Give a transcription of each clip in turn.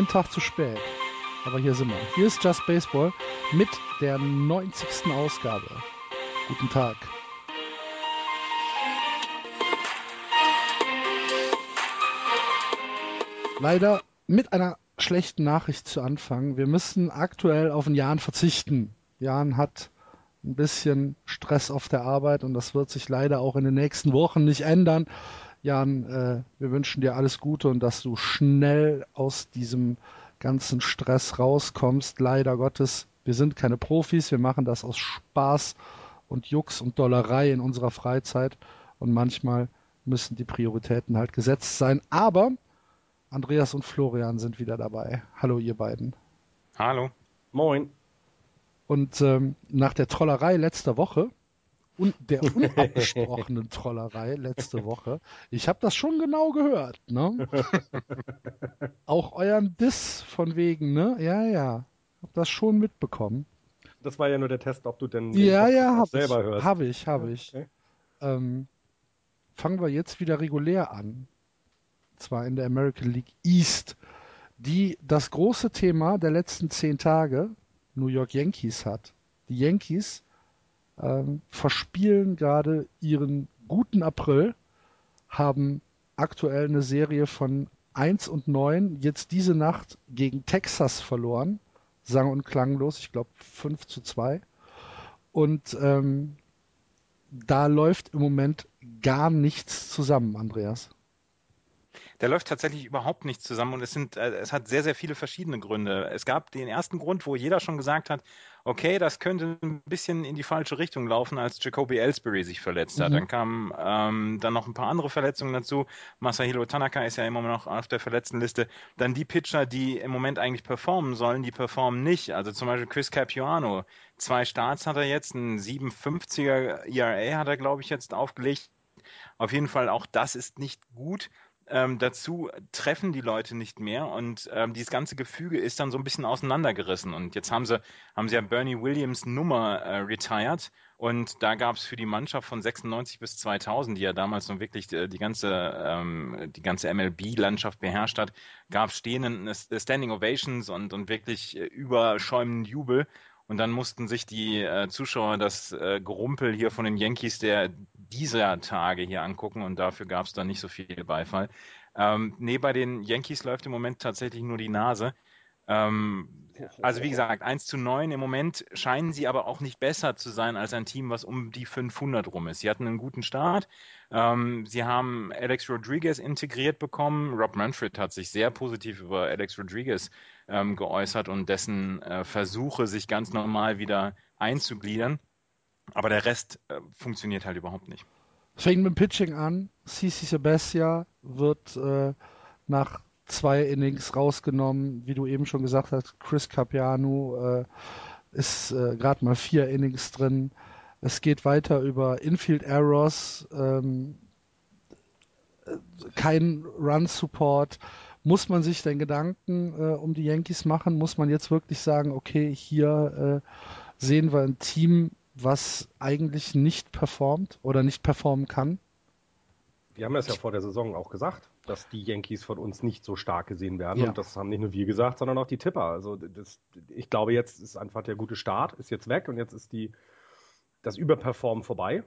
ein Tag zu spät. Aber hier sind wir. Hier ist Just Baseball mit der 90. Ausgabe. Guten Tag. Leider mit einer schlechten Nachricht zu Anfang. Wir müssen aktuell auf den Jan verzichten. Jan hat ein bisschen Stress auf der Arbeit und das wird sich leider auch in den nächsten Wochen nicht ändern. Jan, äh, wir wünschen dir alles Gute und dass du schnell aus diesem ganzen Stress rauskommst. Leider Gottes, wir sind keine Profis, wir machen das aus Spaß und Jux und Dollerei in unserer Freizeit und manchmal müssen die Prioritäten halt gesetzt sein. Aber Andreas und Florian sind wieder dabei. Hallo ihr beiden. Hallo. Moin. Und ähm, nach der Trollerei letzter Woche und der unabgesprochenen Trollerei letzte Woche, ich habe das schon genau gehört, ne? Auch euren Diss von wegen, ne? Ja, ja. Hab das schon mitbekommen. Das war ja nur der Test, ob du denn Ja, ja, hab selber ich. hörst. Habe ich, habe ich. Okay. Ähm, fangen wir jetzt wieder regulär an. Zwar in der American League East, die das große Thema der letzten zehn Tage New York Yankees hat. Die Yankees ähm, verspielen gerade ihren guten April, haben aktuell eine Serie von 1 und 9, jetzt diese Nacht gegen Texas verloren, sang- und klanglos, ich glaube 5 zu 2. Und ähm, da läuft im Moment gar nichts zusammen, Andreas. Der läuft tatsächlich überhaupt nicht zusammen und es sind, äh, es hat sehr, sehr viele verschiedene Gründe. Es gab den ersten Grund, wo jeder schon gesagt hat, okay, das könnte ein bisschen in die falsche Richtung laufen, als Jacoby Ellsbury sich verletzt hat. Mhm. Dann kamen ähm, dann noch ein paar andere Verletzungen dazu. Masahiro Tanaka ist ja immer noch auf der Verletztenliste. Dann die Pitcher, die im Moment eigentlich performen sollen, die performen nicht. Also zum Beispiel Chris Capuano. Zwei Starts hat er jetzt, ein 7,50er ERA hat er, glaube ich, jetzt aufgelegt. Auf jeden Fall auch das ist nicht gut. Ähm, dazu treffen die Leute nicht mehr und ähm, dieses ganze Gefüge ist dann so ein bisschen auseinandergerissen. Und jetzt haben sie, haben sie ja Bernie Williams Nummer äh, retired und da gab es für die Mannschaft von 96 bis 2000, die ja damals nun wirklich äh, die ganze, ähm, die ganze MLB-Landschaft beherrscht hat, gab es stehenden Standing Ovations und, und wirklich äh, überschäumenden Jubel. Und dann mussten sich die äh, Zuschauer das äh, Gerumpel hier von den Yankees der dieser Tage hier angucken und dafür gab es dann nicht so viel Beifall. Ähm, nee, bei den Yankees läuft im Moment tatsächlich nur die Nase. Ähm, also wie gesagt, 1 zu 9 im Moment scheinen sie aber auch nicht besser zu sein als ein Team, was um die 500 rum ist. Sie hatten einen guten Start. Ähm, sie haben Alex Rodriguez integriert bekommen. Rob Manfred hat sich sehr positiv über Alex Rodriguez ähm, geäußert und dessen äh, Versuche, sich ganz normal wieder einzugliedern. Aber der Rest äh, funktioniert halt überhaupt nicht. Fängt mit dem Pitching an. CC Sebastia wird äh, nach zwei Innings rausgenommen, wie du eben schon gesagt hast. Chris Capiano äh, ist äh, gerade mal vier Innings drin. Es geht weiter über Infield Errors, ähm, äh, kein Run Support. Muss man sich denn Gedanken äh, um die Yankees machen? Muss man jetzt wirklich sagen, okay, hier äh, sehen wir ein Team, was eigentlich nicht performt oder nicht performen kann? Wir haben das ja vor der Saison auch gesagt, dass die Yankees von uns nicht so stark gesehen werden. Ja. Und das haben nicht nur wir gesagt, sondern auch die Tipper. Also das, ich glaube, jetzt ist einfach der gute Start, ist jetzt weg und jetzt ist die das Überperformen vorbei.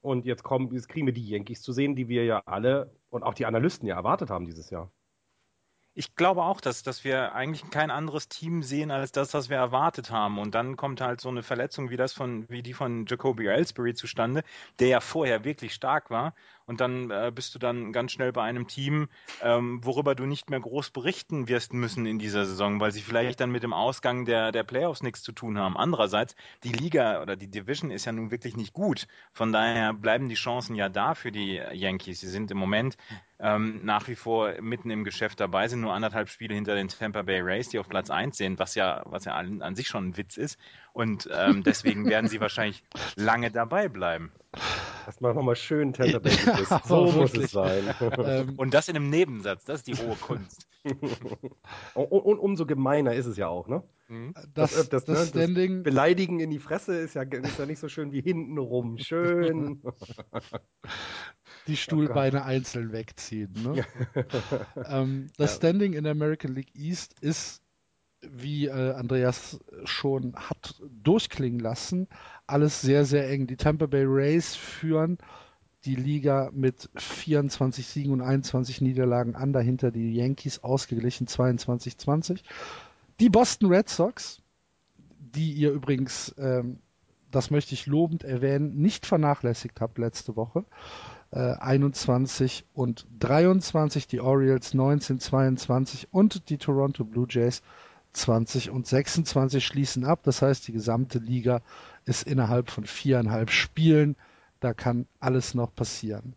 Und jetzt, kommen, jetzt kriegen wir die Yankees zu sehen, die wir ja alle und auch die Analysten ja erwartet haben dieses Jahr. Ich glaube auch, dass, dass wir eigentlich kein anderes Team sehen als das, was wir erwartet haben. Und dann kommt halt so eine Verletzung wie das von, wie die von Jacoby Ellsbury zustande, der ja vorher wirklich stark war. Und dann äh, bist du dann ganz schnell bei einem Team, ähm, worüber du nicht mehr groß berichten wirst müssen in dieser Saison, weil sie vielleicht dann mit dem Ausgang der, der Playoffs nichts zu tun haben. Andererseits, die Liga oder die Division ist ja nun wirklich nicht gut. Von daher bleiben die Chancen ja da für die Yankees. Sie sind im Moment ähm, nach wie vor mitten im Geschäft dabei, sind nur anderthalb Spiele hinter den Tampa Bay Rays, die auf Platz 1 sind, was ja, was ja an, an sich schon ein Witz ist. Und ähm, deswegen werden sie wahrscheinlich lange dabei bleiben. Das macht nochmal schön Bay. Ja, so muss es sein. Ähm, und das in einem Nebensatz, das ist die hohe Kunst. und, und, umso gemeiner ist es ja auch, ne? Mhm. Das, das, das, das, ne, Standing... Beleidigen in die Fresse ist ja, ist ja nicht so schön wie hintenrum. Schön. die Stuhlbeine oh einzeln wegziehen. Ne? ähm, das ja. Standing in der American League East ist, wie äh, Andreas schon hat durchklingen lassen, alles sehr, sehr eng. Die Tampa Bay Rays führen die Liga mit 24 Siegen und 21 Niederlagen an, dahinter die Yankees ausgeglichen 22-20. Die Boston Red Sox, die ihr übrigens, ähm, das möchte ich lobend erwähnen, nicht vernachlässigt habt letzte Woche, 21 äh, und 23, die Orioles 19, 22 und die Toronto Blue Jays 20 und 26 schließen ab. Das heißt, die gesamte Liga ist innerhalb von viereinhalb Spielen. Da kann alles noch passieren.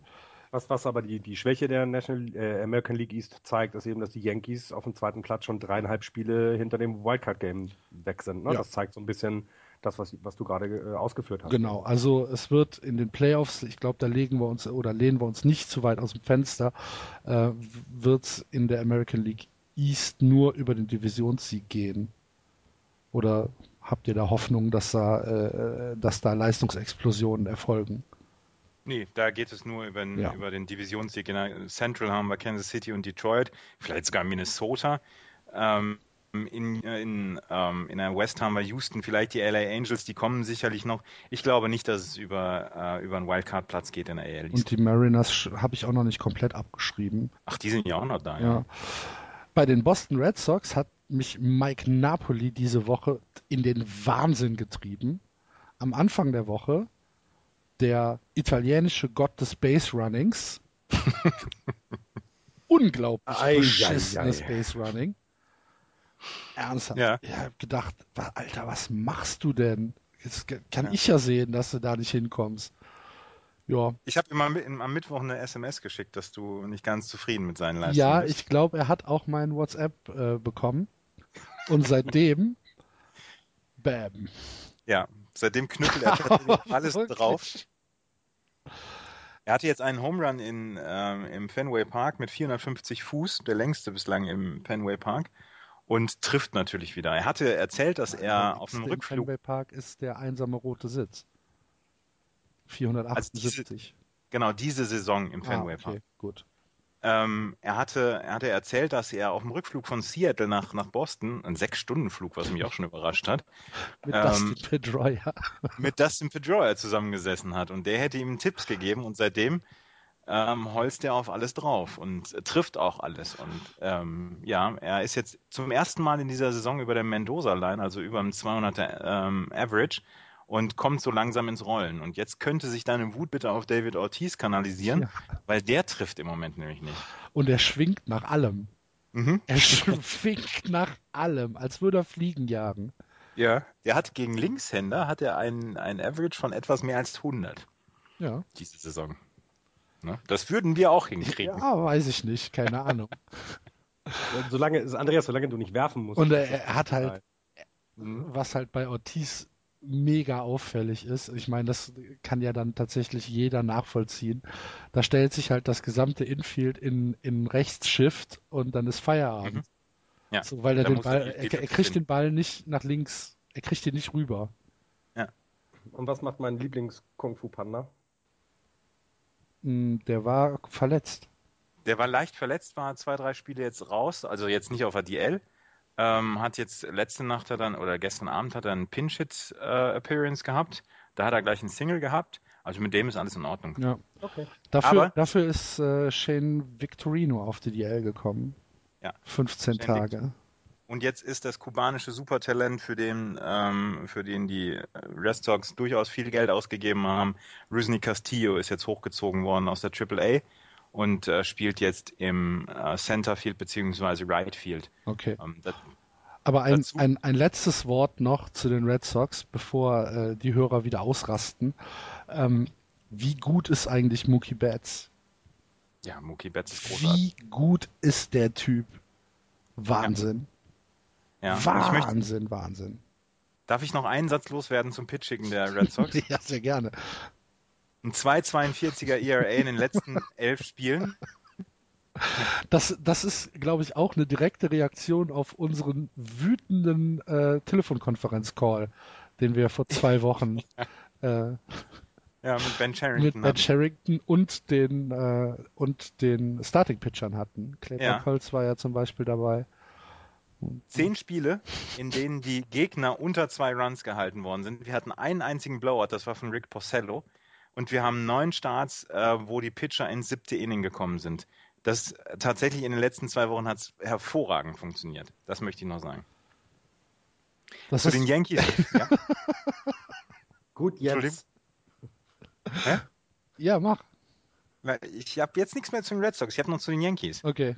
Was, was aber die, die Schwäche der National äh, American League East zeigt, ist eben, dass die Yankees auf dem zweiten Platz schon dreieinhalb Spiele hinter dem Wildcard-Game weg sind. Ne? Ja. Das zeigt so ein bisschen, das, was, was du gerade äh, ausgeführt hast. Genau, also es wird in den Playoffs, ich glaube, da legen wir uns oder lehnen wir uns nicht zu weit aus dem Fenster, äh, wird es in der American League East nur über den Divisionssieg gehen. Oder habt ihr da Hoffnung, dass da, äh, dass da Leistungsexplosionen erfolgen? Nee, da geht es nur über, ja. über den Divisionssieg. In Central haben wir Kansas City und Detroit, vielleicht sogar Minnesota. Ähm, in, in, ähm, in der West haben wir Houston, vielleicht die LA Angels, die kommen sicherlich noch. Ich glaube nicht, dass es über, äh, über einen Wildcard-Platz geht in der AL. Und die Mariners habe ich auch noch nicht komplett abgeschrieben. Ach, die sind ja auch noch da, ja. ja. Bei den Boston Red Sox hat mich Mike Napoli diese Woche in den Wahnsinn getrieben. Am Anfang der Woche der italienische Gott des Base Runnings. Unglaublich beschissenes Base Running. Ernsthaft. Ja. Ich habe gedacht, Alter, was machst du denn? Jetzt kann ja. ich ja sehen, dass du da nicht hinkommst. Ja. Ich habe ihm am Mittwoch eine SMS geschickt, dass du nicht ganz zufrieden mit seinen Leistungen ja, bist. Ja, ich glaube, er hat auch mein WhatsApp äh, bekommen. Und seitdem, bam. Ja, seitdem knüppelt er alles drauf. Er hatte jetzt einen Home Run in, ähm, im Fenway Park mit 450 Fuß, der längste bislang im Fenway Park und trifft natürlich wieder. Er hatte erzählt, dass er auf einem Rückflug. Fenway Park ist der einsame rote Sitz. 478. Also diese, genau, diese Saison im Fenway ah, okay, Park. Gut. Ähm, er, hatte, er hatte erzählt, dass er auf dem Rückflug von Seattle nach, nach Boston, ein Sechs-Stunden-Flug, was mich auch schon überrascht hat, mit ähm, Dustin Pedroia. mit Dustin Pedroia zusammengesessen hat. Und der hätte ihm Tipps gegeben und seitdem ähm, holzt er auf alles drauf und trifft auch alles. Und ähm, ja, er ist jetzt zum ersten Mal in dieser Saison über der Mendoza-Line, also über dem 200er ähm, Average und kommt so langsam ins Rollen. Und jetzt könnte sich deine Wut bitte auf David Ortiz kanalisieren, ja. weil der trifft im Moment nämlich nicht. Und er schwingt nach allem. Mhm. Er schwingt nach allem, als würde er Fliegen jagen. Ja, der hat gegen Linkshänder hat er einen, einen Average von etwas mehr als 100. Ja. Diese Saison. Ne? Das würden wir auch hinkriegen. Ja, weiß ich nicht, keine Ahnung. solange, Andreas, solange du nicht werfen musst. Und er, er hat halt, mhm. was halt bei Ortiz mega auffällig ist. Ich meine, das kann ja dann tatsächlich jeder nachvollziehen. Da stellt sich halt das gesamte Infield in, in Rechtsshift und dann ist Feierabend. Mhm. Ja, so, weil er den Ball, er, er, kriegt den Ball nicht nach links, er kriegt ihn nicht rüber. Ja. Und was macht mein Lieblings-Kung-Fu-Panda? Hm, der war verletzt. Der war leicht verletzt, war zwei, drei Spiele jetzt raus, also jetzt nicht auf der DL. Ähm, hat jetzt letzte Nacht hat dann, oder gestern Abend hat er einen Pinch-Hit-Appearance äh, gehabt, Da hat er gleich einen Single gehabt. Also mit dem ist alles in Ordnung. Ja. Okay. Dafür, Aber- dafür ist äh, Shane Victorino auf die DL gekommen. Ja. 15 Shane Tage. Und jetzt ist das kubanische Supertalent, für den, ähm, für den die Red Sox durchaus viel Geld ausgegeben haben. Rusney Castillo ist jetzt hochgezogen worden aus der AAA und äh, spielt jetzt im äh, Centerfield beziehungsweise Right Field. Okay. Ähm, das, Aber ein, Dazu- ein, ein letztes Wort noch zu den Red Sox, bevor äh, die Hörer wieder ausrasten. Ähm, wie gut ist eigentlich Mookie Betts? ja, Mookie Betts ist großartig. Wie gut ist der Typ? Wahnsinn. Ja. Und Ich möchte, Wahnsinn, Wahnsinn. darf ich noch einen Satz loswerden zum Pitching der Red Sox? Ja, sehr gerne. Ein 2,42er ERA in den letzten elf Spielen. Das, das ist, glaube ich, auch eine direkte Reaktion auf unseren wütenden äh, Telefonkonferenz-Call, den wir vor zwei Wochen äh, Ja, mit Ben mit Sherrington. Ben Sherrington und den äh, und den Starting-Pitchern hatten. Clay Ja. War ja zum Beispiel dabei. zehn Spiele, in denen die Gegner unter zwei Runs gehalten worden sind. Wir hatten einen einzigen Blowout, das war von Rick Porcello. Und wir haben neun Starts, äh, wo die Pitcher ins siebte Inning gekommen sind. Das äh, tatsächlich in den letzten zwei Wochen hat es hervorragend funktioniert. Das möchte ich noch sagen. Das Zu den Yankees. ja? Gut, jetzt. ja, mach. Ich habe jetzt nichts mehr zu den Red Sox. Ich habe noch zu den Yankees. Okay.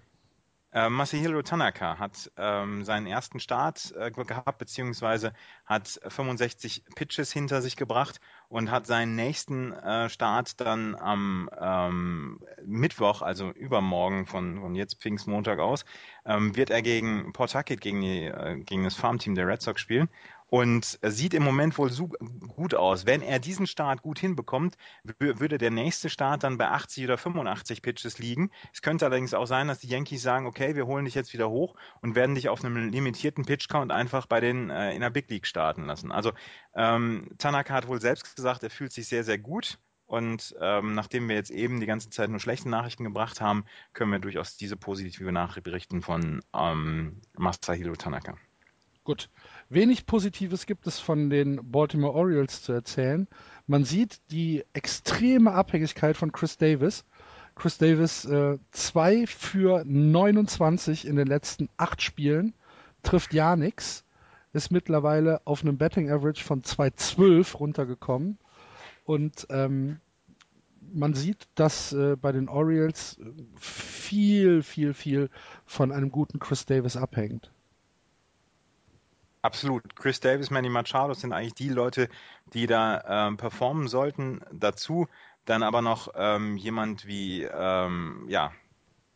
Äh, Masahiro Tanaka hat ähm, seinen ersten Start äh, gehabt, beziehungsweise hat 65 Pitches hinter sich gebracht und hat seinen nächsten äh, Start dann am ähm, Mittwoch, also übermorgen von, von jetzt Pfingstmontag aus, ähm, wird er gegen Pawtucket, gegen, die, äh, gegen das Farmteam der Red Sox spielen. Und sieht im Moment wohl so gut aus. Wenn er diesen Start gut hinbekommt, wü- würde der nächste Start dann bei 80 oder 85 Pitches liegen. Es könnte allerdings auch sein, dass die Yankees sagen, okay, wir holen dich jetzt wieder hoch und werden dich auf einem limitierten Pitch-Count einfach bei den äh, in der Big League starten lassen. Also ähm, Tanaka hat wohl selbst gesagt, er fühlt sich sehr, sehr gut. Und ähm, nachdem wir jetzt eben die ganze Zeit nur schlechte Nachrichten gebracht haben, können wir durchaus diese positive Nachricht berichten von ähm, Masahiro Tanaka. Gut. Wenig Positives gibt es von den Baltimore Orioles zu erzählen. Man sieht die extreme Abhängigkeit von Chris Davis. Chris Davis äh, 2 für 29 in den letzten acht Spielen, trifft ja nix, ist mittlerweile auf einem Betting Average von 2,12 runtergekommen. Und ähm, man sieht, dass äh, bei den Orioles äh, viel, viel, viel von einem guten Chris Davis abhängt. Absolut. Chris Davis, Manny Machado sind eigentlich die Leute, die da ähm, performen sollten. Dazu dann aber noch ähm, jemand wie, ähm, ja,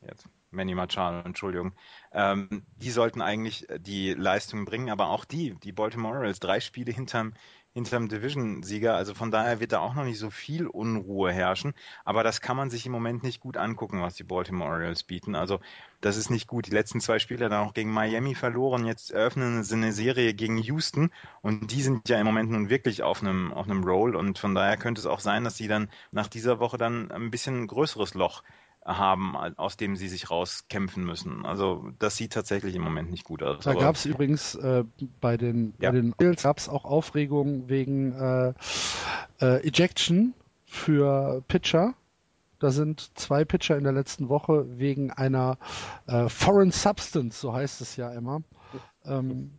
jetzt Manny Machado, Entschuldigung. Ähm, die sollten eigentlich die Leistung bringen, aber auch die, die Baltimore Orioles, drei Spiele hinterm, hinterm Division-Sieger. Also von daher wird da auch noch nicht so viel Unruhe herrschen. Aber das kann man sich im Moment nicht gut angucken, was die Baltimore Orioles bieten. Also das ist nicht gut. Die letzten zwei Spiele dann auch gegen Miami verloren. Jetzt eröffnen sie eine Serie gegen Houston und die sind ja im Moment nun wirklich auf einem, auf einem Roll und von daher könnte es auch sein, dass sie dann nach dieser Woche dann ein bisschen größeres Loch haben, aus dem sie sich rauskämpfen müssen. Also das sieht tatsächlich im Moment nicht gut aus. Da gab es übrigens äh, bei den Ja. bei den Bills gab's auch Aufregung wegen äh, äh, Ejection für Pitcher. Da sind zwei Pitcher in der letzten Woche wegen einer äh, Foreign Substance, so heißt es ja immer, ähm,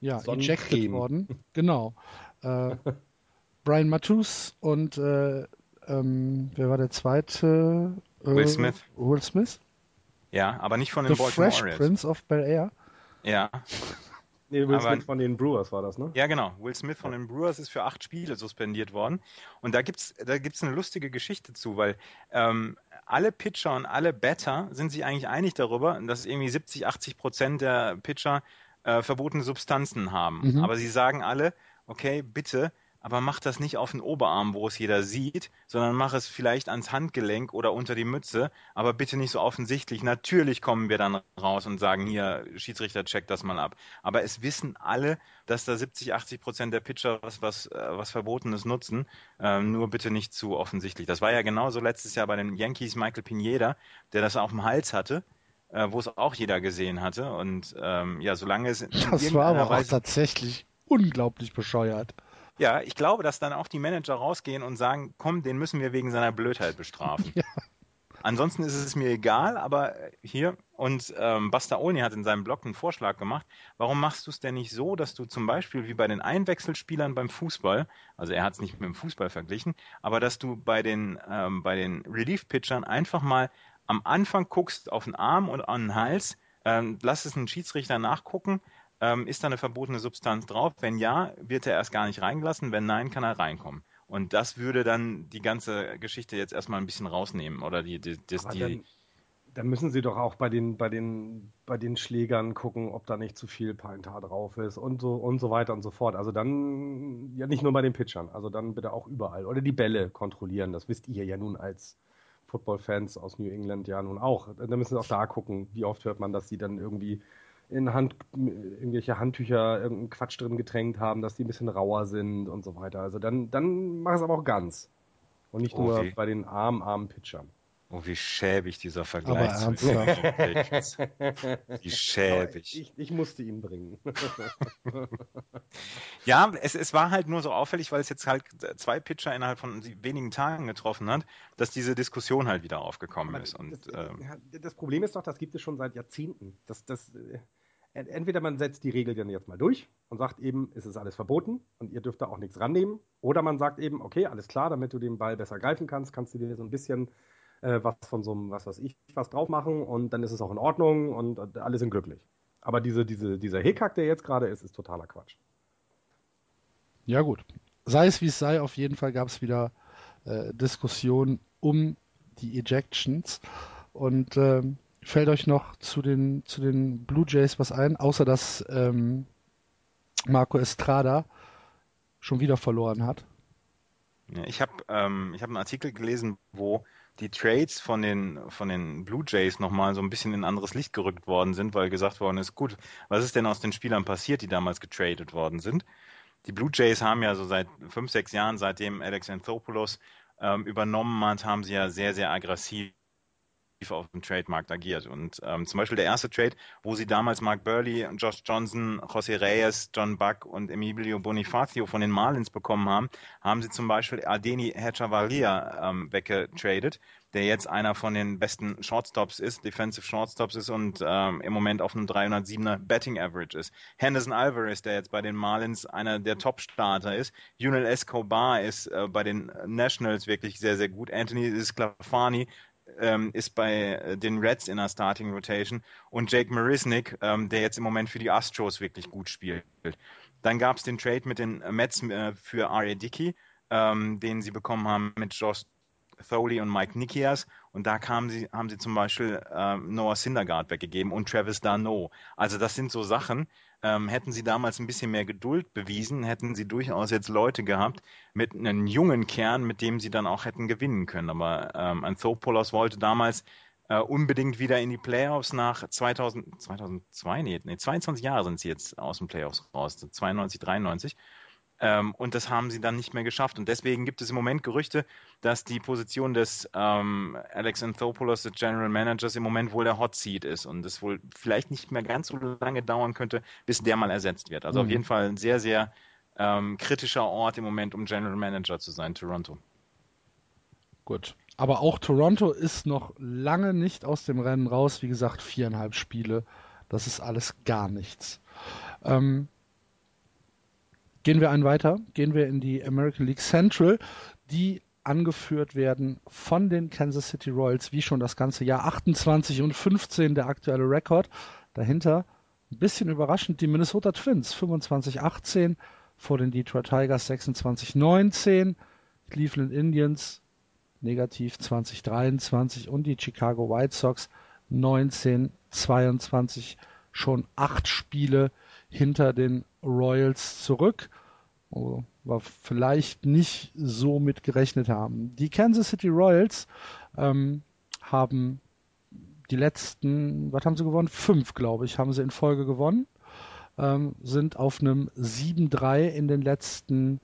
ja, ejected worden. Genau. Äh, Brian Matus und äh, ähm, wer war der zweite? Äh, Will Smith. Will Smith. ja, aber nicht von The den Baltimore Fresh Orioles. Prince of Bel Air. Ja, Nee, Will Aber- Smith von den Brewers war das, ne? Ja, genau. Will Smith von den Brewers ist für acht Spiele suspendiert worden. Und da gibt's da gibt's eine lustige Geschichte zu, weil ähm, alle Pitcher und alle Batter sind sich eigentlich einig darüber, dass irgendwie 70, 80 Prozent der Pitcher äh, verbotene Substanzen haben. Mhm. Aber sie sagen alle, okay, bitte, aber mach das nicht auf den Oberarm, wo es jeder sieht, sondern mach es vielleicht ans Handgelenk oder unter die Mütze, aber bitte nicht so offensichtlich. Natürlich kommen wir dann raus und sagen, hier, Schiedsrichter, check das mal ab. Aber es wissen alle, dass da 70, 80 Prozent der Pitcher was, was, äh, was Verbotenes nutzen. Ähm, nur bitte nicht zu offensichtlich. Das war ja genauso letztes Jahr bei den Yankees Michael Pineda, der das auf dem Hals hatte. Äh, wo es auch jeder gesehen hatte. Und ähm, ja, solange es in Das war aber irgendeiner auch Weise tatsächlich unglaublich bescheuert. Ja, ich glaube, dass dann auch die Manager rausgehen und sagen, komm, den müssen wir wegen seiner Blödheit bestrafen. ja. Ansonsten ist es mir egal, aber hier, und ähm, Basta Olney hat in seinem Blog einen Vorschlag gemacht, warum machst du es denn nicht so, dass du zum Beispiel wie bei den Einwechselspielern beim Fußball, also er hat es nicht mit dem Fußball verglichen, aber dass du bei den, ähm, bei den Relief-Pitchern einfach mal am Anfang guckst auf den Arm und an den Hals, ähm, lass es einen Schiedsrichter nachgucken, ähm, ist da eine verbotene Substanz drauf? Wenn ja, wird er erst gar nicht reingelassen, wenn nein, kann er reinkommen. Und das würde dann die ganze Geschichte jetzt erstmal ein bisschen rausnehmen. Oder die, die, die, die dann, dann, müssen sie doch auch bei den, bei den, bei den Schlägern gucken, ob da nicht zu viel Peintar drauf ist und so und so weiter und so fort. Also dann, ja nicht nur bei den Pitchern, also dann bitte auch überall. Oder die Bälle kontrollieren, das wisst ihr ja nun als Football-Fans aus New England ja nun auch. Da müssen sie auch da gucken, wie oft hört man, dass sie dann irgendwie in Hand, irgendwelche Handtücher irgendeinen Quatsch drin getränkt haben, dass die ein bisschen rauer sind und so weiter. Also dann, dann mach es aber auch ganz. Und nicht oh, nur wie. bei den armen, armen Pitchern. Oh, wie schäbig dieser Vergleich ist. Wie schäbig. Ich, ich, musste ihn bringen. ja, es, es war halt nur so auffällig, weil es jetzt halt zwei Pitcher innerhalb von wenigen Tagen getroffen hat, dass diese Diskussion halt wieder aufgekommen ist. Und, das, ähm, das, Problem ist doch, das gibt es schon seit Jahrzehnten. Das, das, äh, entweder man setzt die Regel dann jetzt mal durch und sagt eben, es ist alles verboten und ihr dürft da auch nichts rannehmen. Oder man sagt eben, okay, alles klar, damit du den Ball besser greifen kannst, kannst du dir so ein bisschen äh, was von so einem, was weiß ich, was drauf machen und dann ist es auch in Ordnung und, und alle sind glücklich. Aber diese, diese, dieser Hickhack, der jetzt gerade ist, ist totaler Quatsch. Ja, gut. Sei es wie es sei, auf jeden Fall gab es wieder äh, Diskussionen um die Ejections. Und ähm, Fällt euch noch zu den, zu den Blue Jays was ein, außer dass ähm, Marco Estrada schon wieder verloren hat? Ja, ich habe ähm, hab einen Artikel gelesen, wo die Trades von den, von den Blue Jays nochmal so ein bisschen in ein anderes Licht gerückt worden sind, weil gesagt worden ist, gut, was ist denn aus den Spielern passiert, die damals getradet worden sind? Die Blue Jays haben ja so seit fünf, sechs Jahren, seitdem Alex Anthopoulos ähm, übernommen hat, haben sie ja sehr, sehr aggressiv auf dem Trademarkt agiert. Und ähm, zum Beispiel der erste Trade, wo sie damals Mark Burley, Josh Johnson, José Reyes, John Buck und Emilio Bonifacio von den Marlins bekommen haben, haben sie zum Beispiel Ardeni Hechavalia ähm, weggetradet, der jetzt einer von den besten Shortstops ist, Defensive Shortstops ist und ähm, im Moment auf einem 307er Betting Average ist. Henderson Alvarez, der jetzt bei den Marlins einer der Top-Starter ist. Junel Escobar ist äh, bei den Nationals wirklich sehr, sehr gut. Anthony Sclafani ähm, ist bei äh, den Reds in der Starting Rotation und Jake Marisnik, ähm, der jetzt im Moment für die Astros wirklich gut spielt. Dann gab es den Trade mit den Mets äh, für R.A. Dickey, ähm, den sie bekommen haben mit Josh Tholey und Mike Nikias. Und da sie, haben sie zum Beispiel äh, Noah Syndergaard weggegeben und Travis Darno. Also das sind so Sachen. Ähm, hätten sie damals ein bisschen mehr Geduld bewiesen, hätten sie durchaus jetzt Leute gehabt mit einem jungen Kern, mit dem sie dann auch hätten gewinnen können. Aber ähm, Anthopoulos wollte damals äh, unbedingt wieder in die Playoffs nach 2000, 2002, nee, nee, 22 Jahre sind sie jetzt aus den Playoffs raus, 92, 93. Ähm, und das haben sie dann nicht mehr geschafft. Und deswegen gibt es im Moment Gerüchte, dass die Position des ähm, Alex Anthopoulos, des General Managers, im Moment wohl der Hot Seat ist und es wohl vielleicht nicht mehr ganz so lange dauern könnte, bis der mal ersetzt wird. Also mhm. auf jeden Fall ein sehr, sehr ähm, kritischer Ort im Moment, um General Manager zu sein, Toronto. Gut. Aber auch Toronto ist noch lange nicht aus dem Rennen raus. Wie gesagt, viereinhalb Spiele. Das ist alles gar nichts. Ähm, Gehen wir einen weiter, gehen wir in die American League Central, die angeführt werden von den Kansas City Royals, wie schon das ganze Jahr 28 und 15 der aktuelle Rekord. Dahinter ein bisschen überraschend die Minnesota Twins 25-18 vor den Detroit Tigers 26-19, Cleveland Indians negativ 2023 und die Chicago White Sox 1922 schon acht Spiele hinter den Royals zurück, wo wir vielleicht nicht so mit gerechnet haben. Die Kansas City Royals ähm, haben die letzten, was haben sie gewonnen? Fünf, glaube ich, haben sie in Folge gewonnen. Ähm, sind auf einem 7-3 in den letzten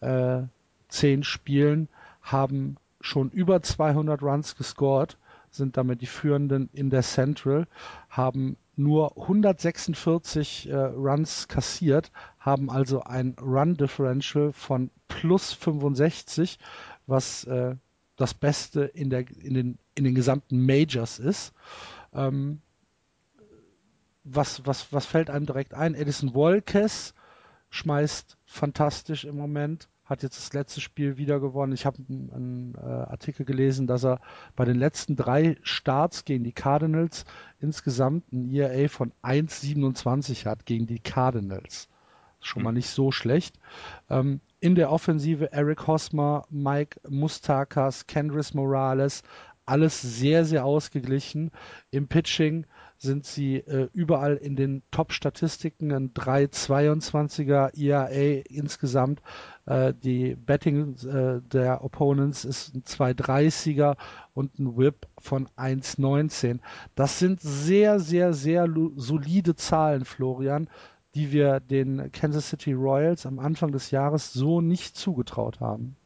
äh, zehn Spielen, haben schon über 200 Runs gescored, sind damit die Führenden in der Central, haben nur 146 äh, Runs kassiert, haben also ein Run Differential von plus 65, was äh, das Beste in, der, in, den, in den gesamten Majors ist. Ähm, was, was, was fällt einem direkt ein? Edison Wolkes schmeißt fantastisch im Moment hat jetzt das letzte Spiel wieder gewonnen. Ich habe einen, einen äh, Artikel gelesen, dass er bei den letzten drei Starts gegen die Cardinals insgesamt ein ERA von 1,27 hat gegen die Cardinals. Schon mal hm. nicht so schlecht. Ähm, in der Offensive Eric Hosmer, Mike Mustakas, Kendris Morales, alles sehr, sehr ausgeglichen. Im Pitching sind sie äh, überall in den Top-Statistiken, ein 3,22er ERA insgesamt. Äh, die Betting äh, der Opponents ist ein 2,30er und ein Whip von 1,19. Das sind sehr, sehr, sehr solide Zahlen, Florian, die wir den Kansas City Royals am Anfang des Jahres so nicht zugetraut haben.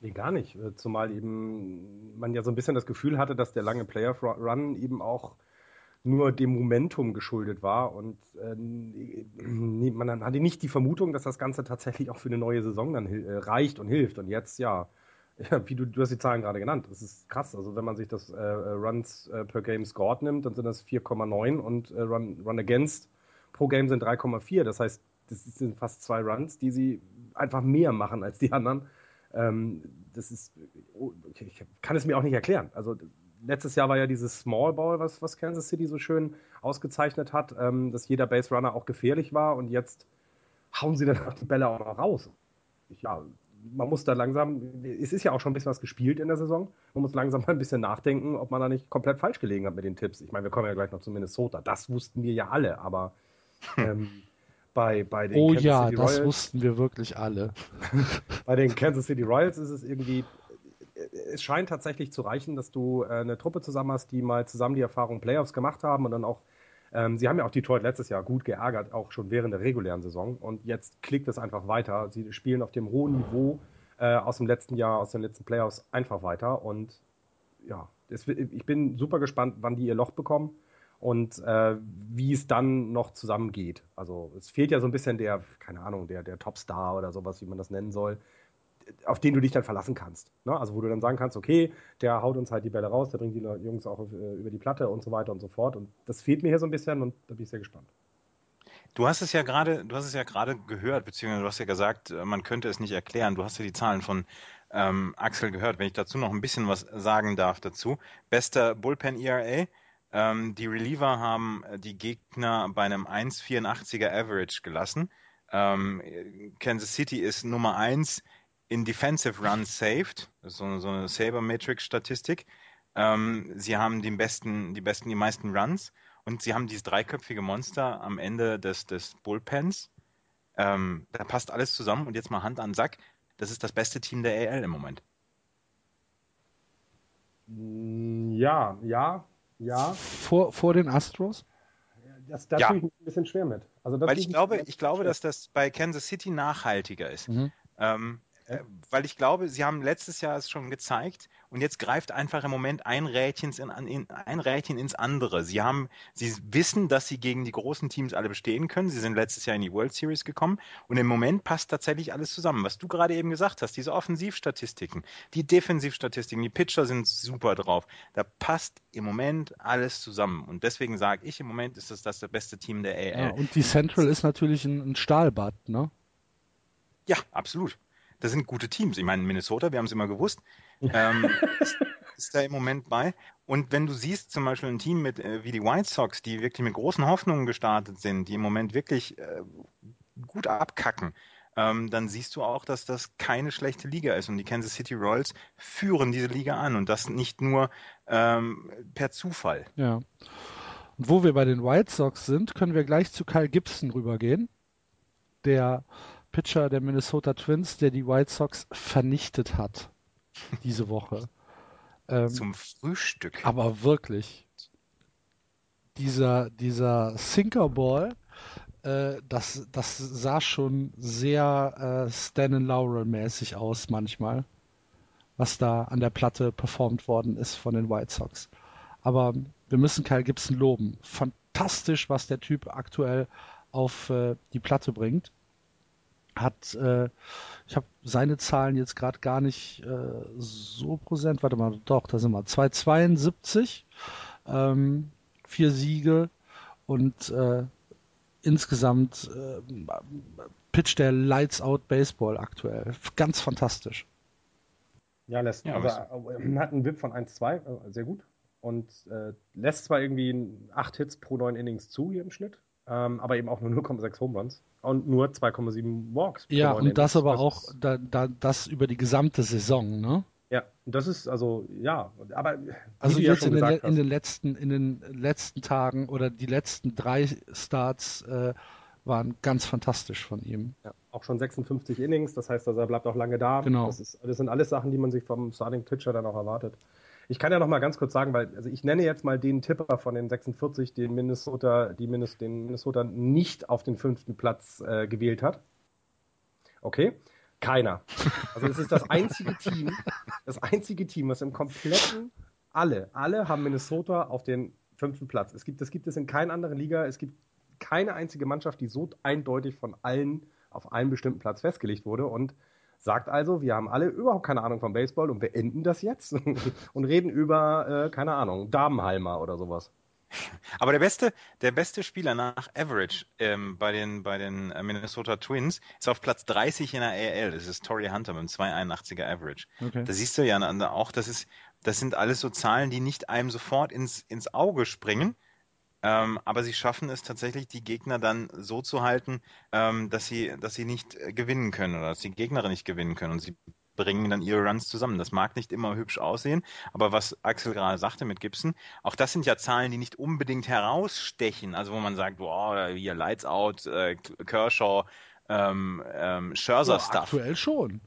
Nee, gar nicht. Äh, zumal eben man ja so ein bisschen das Gefühl hatte, dass der lange Playoff Run eben auch nur dem Momentum geschuldet war und äh, man hatte nicht die Vermutung, dass das Ganze tatsächlich auch für eine neue Saison dann äh, reicht und hilft. Und jetzt ja, wie du, du hast die Zahlen gerade genannt, das ist krass. Also wenn man sich das äh, Runs äh, per Game scored nimmt, dann sind das 4,9 und äh, Run, Run Against pro Game sind 3,4. Das heißt, das sind fast zwei Runs, die sie einfach mehr machen als die anderen. Ähm, das ist, oh, ich kann es mir auch nicht erklären. Also letztes Jahr war ja dieses Small Ball, was, was Kansas City so schön ausgezeichnet hat, ähm, dass jeder Base Runner auch gefährlich war und jetzt hauen sie dann auch die Bälle auch noch raus. Ja, man muss da langsam, es ist ja auch schon ein bisschen was gespielt in der Saison, man muss langsam mal ein bisschen nachdenken, ob man da nicht komplett falsch gelegen hat mit den Tipps. Ich meine, wir kommen ja gleich noch zu Minnesota, das wussten wir ja alle, aber ähm, bei, bei den Oh Kansas ja, City das wussten wir wirklich alle. bei den Kansas City Royals ist es irgendwie es scheint tatsächlich zu reichen, dass du äh, eine Truppe zusammen hast, die mal zusammen die Erfahrung Playoffs gemacht haben und dann auch, ähm, sie haben ja auch Detroit letztes Jahr gut geärgert, auch schon während der regulären Saison und jetzt klickt es einfach weiter. Sie spielen auf dem hohen Niveau äh, aus dem letzten Jahr, aus den letzten Playoffs einfach weiter und ja, es, ich bin super gespannt, wann die ihr Loch bekommen und äh, wie es dann noch zusammengeht. Also es fehlt ja so ein bisschen der, keine Ahnung, der, der Topstar oder sowas, wie man das nennen soll auf den du dich dann verlassen kannst. Ne? Also wo du dann sagen kannst, okay, der haut uns halt die Bälle raus, der bringt die Jungs auch äh, über die Platte und so weiter und so fort. Und das fehlt mir hier so ein bisschen und da bin ich sehr gespannt. Du hast es ja gerade, du hast es ja gerade gehört, beziehungsweise du hast ja gesagt, äh, man könnte es nicht erklären. Du hast ja die Zahlen von ähm, Axel gehört. Wenn ich dazu noch ein bisschen was sagen darf dazu. Bester Bullpen ERA. Ähm, die Reliever haben äh, die Gegner bei einem 1,84er Average gelassen. Ähm, Kansas City ist Nummer 1 in Defensive Runs saved, das so, so eine Sabermetrics-Statistik. Ähm, sie haben den besten, die besten, die meisten Runs und sie haben dieses dreiköpfige Monster am Ende des, des Bullpens. Ähm, da passt alles zusammen und jetzt mal Hand an Sack. Das ist das beste Team der AL im Moment. Mm, ja, ja, ja. Vor, vor den Astros? Das, da ja. tue ich ein bisschen schwer mit. Also Weil ich glaube, ich glaube, dass das bei Kansas City nachhaltiger ist. Mhm. Ähm, äh, weil ich glaube, sie haben letztes Jahr es schon gezeigt und jetzt greift einfach im Moment ein Rädchen, in, in, ein Rädchen ins andere. Sie haben, sie wissen, dass sie gegen die großen Teams alle bestehen können. Sie sind letztes Jahr in die World Series gekommen und im Moment passt tatsächlich alles zusammen. Was du gerade eben gesagt hast, diese Offensivstatistiken, die Defensivstatistiken, die Pitcher sind super drauf. Da passt im Moment alles zusammen und deswegen sage ich, im Moment ist das das, das beste Team der AL. Ja, und die Central ist natürlich ein, ein Stahlbad, ne? Ja, absolut das sind gute Teams. Ich meine, Minnesota, wir haben es immer gewusst, ähm, ist, ist, da im Moment bei. Und wenn du siehst, zum Beispiel ein Team mit, äh, wie die White Sox, die wirklich mit großen Hoffnungen gestartet sind, die im Moment wirklich äh, gut abkacken, ähm, dann siehst du auch, dass das keine schlechte Liga ist. Und die Kansas City Royals führen diese Liga an und das nicht nur ähm, per Zufall. Ja. Und wo wir bei den White Sox sind, können wir gleich zu Kyle Gibson rübergehen, der Pitcher der Minnesota Twins, der die White Sox vernichtet hat diese Woche. Ähm, Zum Frühstück. Aber wirklich. Dieser, dieser Sinker Ball, äh, das, das sah schon sehr äh, Stan Laurel mäßig aus manchmal, was da an der Platte performt worden ist von den White Sox. Aber wir müssen Kyle Gibson loben. Fantastisch fantastisch, was der Typ aktuell auf äh, die Platte bringt. Hat, äh, ich habe seine Zahlen jetzt gerade gar nicht äh, so präsent. Warte mal, doch, da sind wir. 272, ähm, vier Siege und äh, insgesamt äh, pitcht der Lights Out Baseball aktuell. Ganz fantastisch. Ja, lässt, Ja, also äh, hat einen WIP von 1,2, äh, sehr gut. Und äh, lässt zwar irgendwie 8 Hits pro 9 Innings zu hier im Schnitt, ähm, aber eben auch nur 0,6 Home Runs und nur 2,7 Walks Ja, 9 und das aber Also auch ist- da, da, das über die gesamte Saison, ne? Ja, das ist also, ja, aber Also ja jetzt schon in den, in den letzten, in den letzten Tagen oder die letzten drei Starts äh, waren ganz fantastisch von ihm. ja, auch schon 56 Innings, das heißt, also er bleibt auch lange da. Genau. Das, ist, das sind alles Sachen, die man sich vom Starting Pitcher dann auch erwartet. Ich kann ja noch mal ganz kurz sagen, weil also ich nenne jetzt mal den Tipper von den 46, den Minnesota, die Minnes, den Minnesota nicht auf den fünften Platz äh, gewählt hat. Okay, keiner. Also es ist das einzige Team, das einzige Team, was im kompletten alle, alle haben Minnesota auf den fünften Platz. Es gibt, das gibt es in keiner anderen Liga. Es gibt keine einzige Mannschaft, die so eindeutig von allen auf einen bestimmten Platz festgelegt wurde und sagt also, wir haben alle überhaupt keine Ahnung vom Baseball und beenden das jetzt und reden über, äh, keine Ahnung, Damenhalmer oder sowas. Aber der beste, der beste Spieler nach Average ähm, bei den, bei den Minnesota Twins ist auf Platz 30 in der AL. Das ist Torrey Hunter mit einem 281er Average. Okay. Da siehst du ja an- auch, das ist, das sind alles so Zahlen, die nicht einem sofort ins, ins Auge springen. Ähm, aber sie schaffen es tatsächlich, die Gegner dann so zu halten, ähm, dass sie, dass sie nicht äh, gewinnen können oder dass die Gegner nicht gewinnen können. Und sie bringen dann ihre Runs zusammen. Das mag nicht immer hübsch aussehen, aber was Axel gerade sagte mit Gibson, auch das sind ja Zahlen, die nicht unbedingt herausstechen. Also wo man sagt, wow, hier Lights Out, äh, Kershaw, ähm, ähm, Scherzer Ja, Stuff. aktuell schon.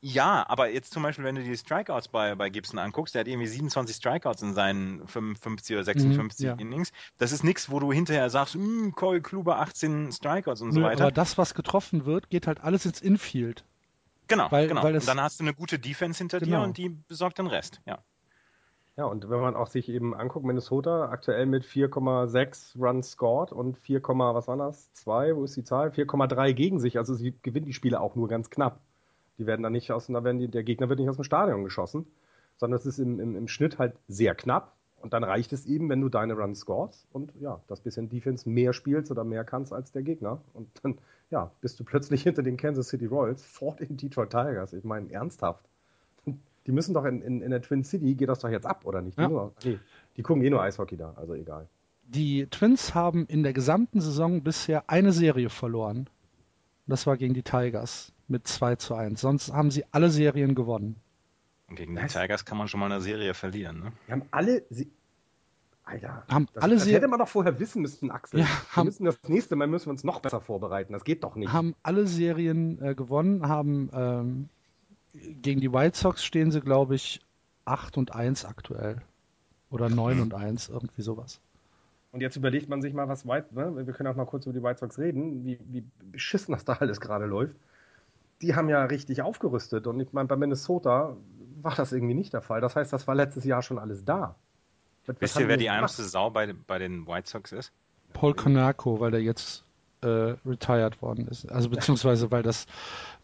Ja, aber jetzt zum Beispiel, wenn du die Strikeouts bei, bei Gibson anguckst, der hat irgendwie 27 Strikeouts in seinen 55 oder 56 ja. Innings. Das ist nichts, wo du hinterher sagst, "Hm, Corey Kluber 18 Strikeouts und so Nö, weiter. aber das, was getroffen wird, geht halt alles ins Infield. genau, weil- genau. weil und dann hast du eine gute Defense hinter dir Genau. und die besorgt den Rest. Ja. Ja, und wenn man auch sich eben anguckt, Minnesota aktuell mit 4,6 Runs scored und 4, was war das? 2, wo ist die Zahl? 4,3 gegen sich. Also sie gewinnen die Spiele auch nur ganz knapp. Die werden dann nicht aus, da werden die, der Gegner wird nicht aus dem Stadion geschossen, sondern es ist im, im, im Schnitt halt sehr knapp. Und dann reicht es eben, wenn du deine Runs scorest und ja, das bisschen Defense mehr spielst oder mehr kannst als der Gegner. Und dann, ja, bist du plötzlich hinter den Kansas City Royals, vor den Detroit Tigers. Ich meine, ernsthaft. Die müssen doch in, in, in der Twin City, geht das doch jetzt ab, oder nicht? Die, Ja. nur, nee, die gucken eh nur Eishockey da, also egal. Die Twins haben in der gesamten Saison bisher eine Serie verloren. Das war gegen die Tigers mit 2 zu 1. Sonst haben sie alle Serien gewonnen. Und gegen die? Tigers kann man schon mal eine Serie verlieren. Ne? Die haben alle. Sie Alter, Haben das, alle das Se- hätte man doch vorher wissen müssen, Axel. Ja, wir haben- müssen das nächste Mal müssen wir uns noch besser vorbereiten. Das geht doch nicht. Haben alle Serien äh, gewonnen, haben ähm, gegen die White Sox stehen sie, glaube ich, 8 und 1 aktuell. Oder 9 und 1, irgendwie sowas. Und jetzt überlegt man sich mal, was White, ne? wir können auch mal kurz über die White Sox reden, wie, wie beschissen das da alles gerade läuft. Die haben ja richtig aufgerüstet und ich meine, bei Minnesota war das irgendwie nicht der Fall. Das heißt, das war letztes Jahr schon alles da. Was- Wisst ihr, wer die ärmste Sau bei, bei den White Sox ist? Paul Konako, weil der jetzt äh, retired worden ist. Also beziehungsweise weil das,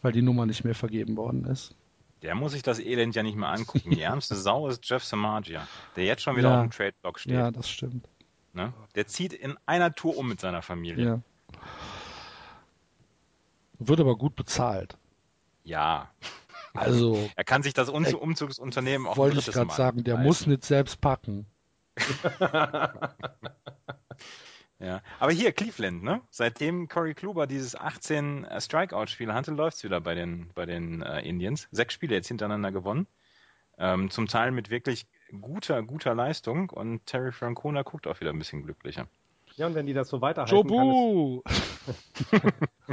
weil die Nummer nicht mehr vergeben worden ist. Der muss sich das Elend ja nicht mehr angucken. Die ärmste Sau ist Jeff Samagia, der jetzt schon wieder Ja. auf dem Trade-Block steht. Ja, das stimmt. Ne? Der zieht in einer Tour um mit seiner Familie. Ja. Wird aber gut bezahlt. Ja. Also Er kann sich das Un Ey, Umzugsunternehmen auch wollte ich gerade sagen, der leisten. muss nicht selbst packen. Ja. Aber hier, Cleveland, ne? Seitdem Corey Kluber dieses 18 äh, Strikeout-Spiele hatte, läuft's wieder bei den, bei den äh, Indians. Sechs Spiele jetzt hintereinander gewonnen. Ähm, zum Teil mit wirklich guter, guter Leistung und Terry Francona guckt auch wieder ein bisschen glücklicher. Ja, und wenn die das so weiterhalten, kann Jobu! es,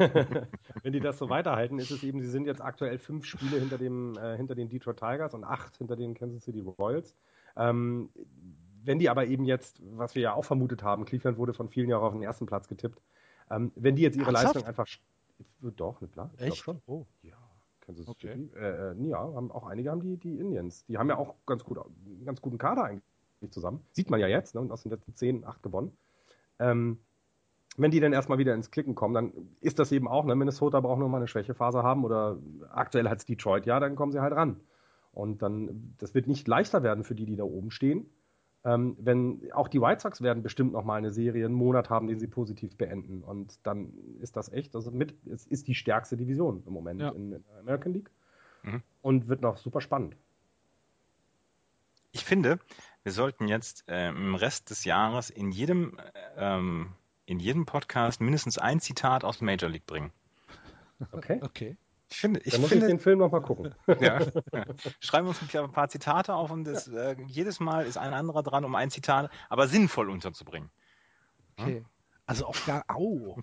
wenn die das so weiterhalten, ist es eben, sie sind jetzt aktuell fünf Spiele hinter dem, äh, hinter den Detroit Tigers und acht hinter den Kansas City Royals. Ähm, wenn die aber eben jetzt, was wir ja auch vermutet haben, Cleveland wurde von vielen ja auch auf den ersten Platz getippt, ähm, wenn die jetzt ihre Ernsthaft? Leistung einfach, doch, nicht klar, ich Echt? schon. Oh. Ja, Kansas Okay. City, äh, äh, ja, haben auch einige haben die, die Indians. Die haben ja auch ganz gut, einen ganz guten Kader eigentlich zusammen. Sieht man ja jetzt, ne? Und aus den letzten zehn, acht gewonnen. Ähm, wenn die dann erstmal wieder ins Klicken kommen, dann ist das eben auch, ne, Minnesota braucht nur mal eine Schwächephase haben oder aktuell hat es Detroit, ja, dann kommen sie halt ran. Und dann, das wird nicht leichter werden für die, die da oben stehen. Ähm, wenn auch die White Sox werden bestimmt noch mal eine Serie, einen Monat haben, den sie positiv beenden. Und dann ist das echt, also mit, es ist die stärkste Division im Moment Ja. in, in der American League. Mhm. Und wird noch super spannend. Ich finde, wir sollten jetzt äh, im Rest des Jahres in jedem, äh, ähm, in jedem Podcast mindestens ein Zitat aus Major League bringen. Okay? Okay. Ich finde, ich Dann muss finde, ich den Film noch mal gucken. ja, schreiben wir uns ein paar Zitate auf und das, äh, jedes Mal ist ein anderer dran, um ein Zitat, aber sinnvoll unterzubringen. okay. Also auch gar, au,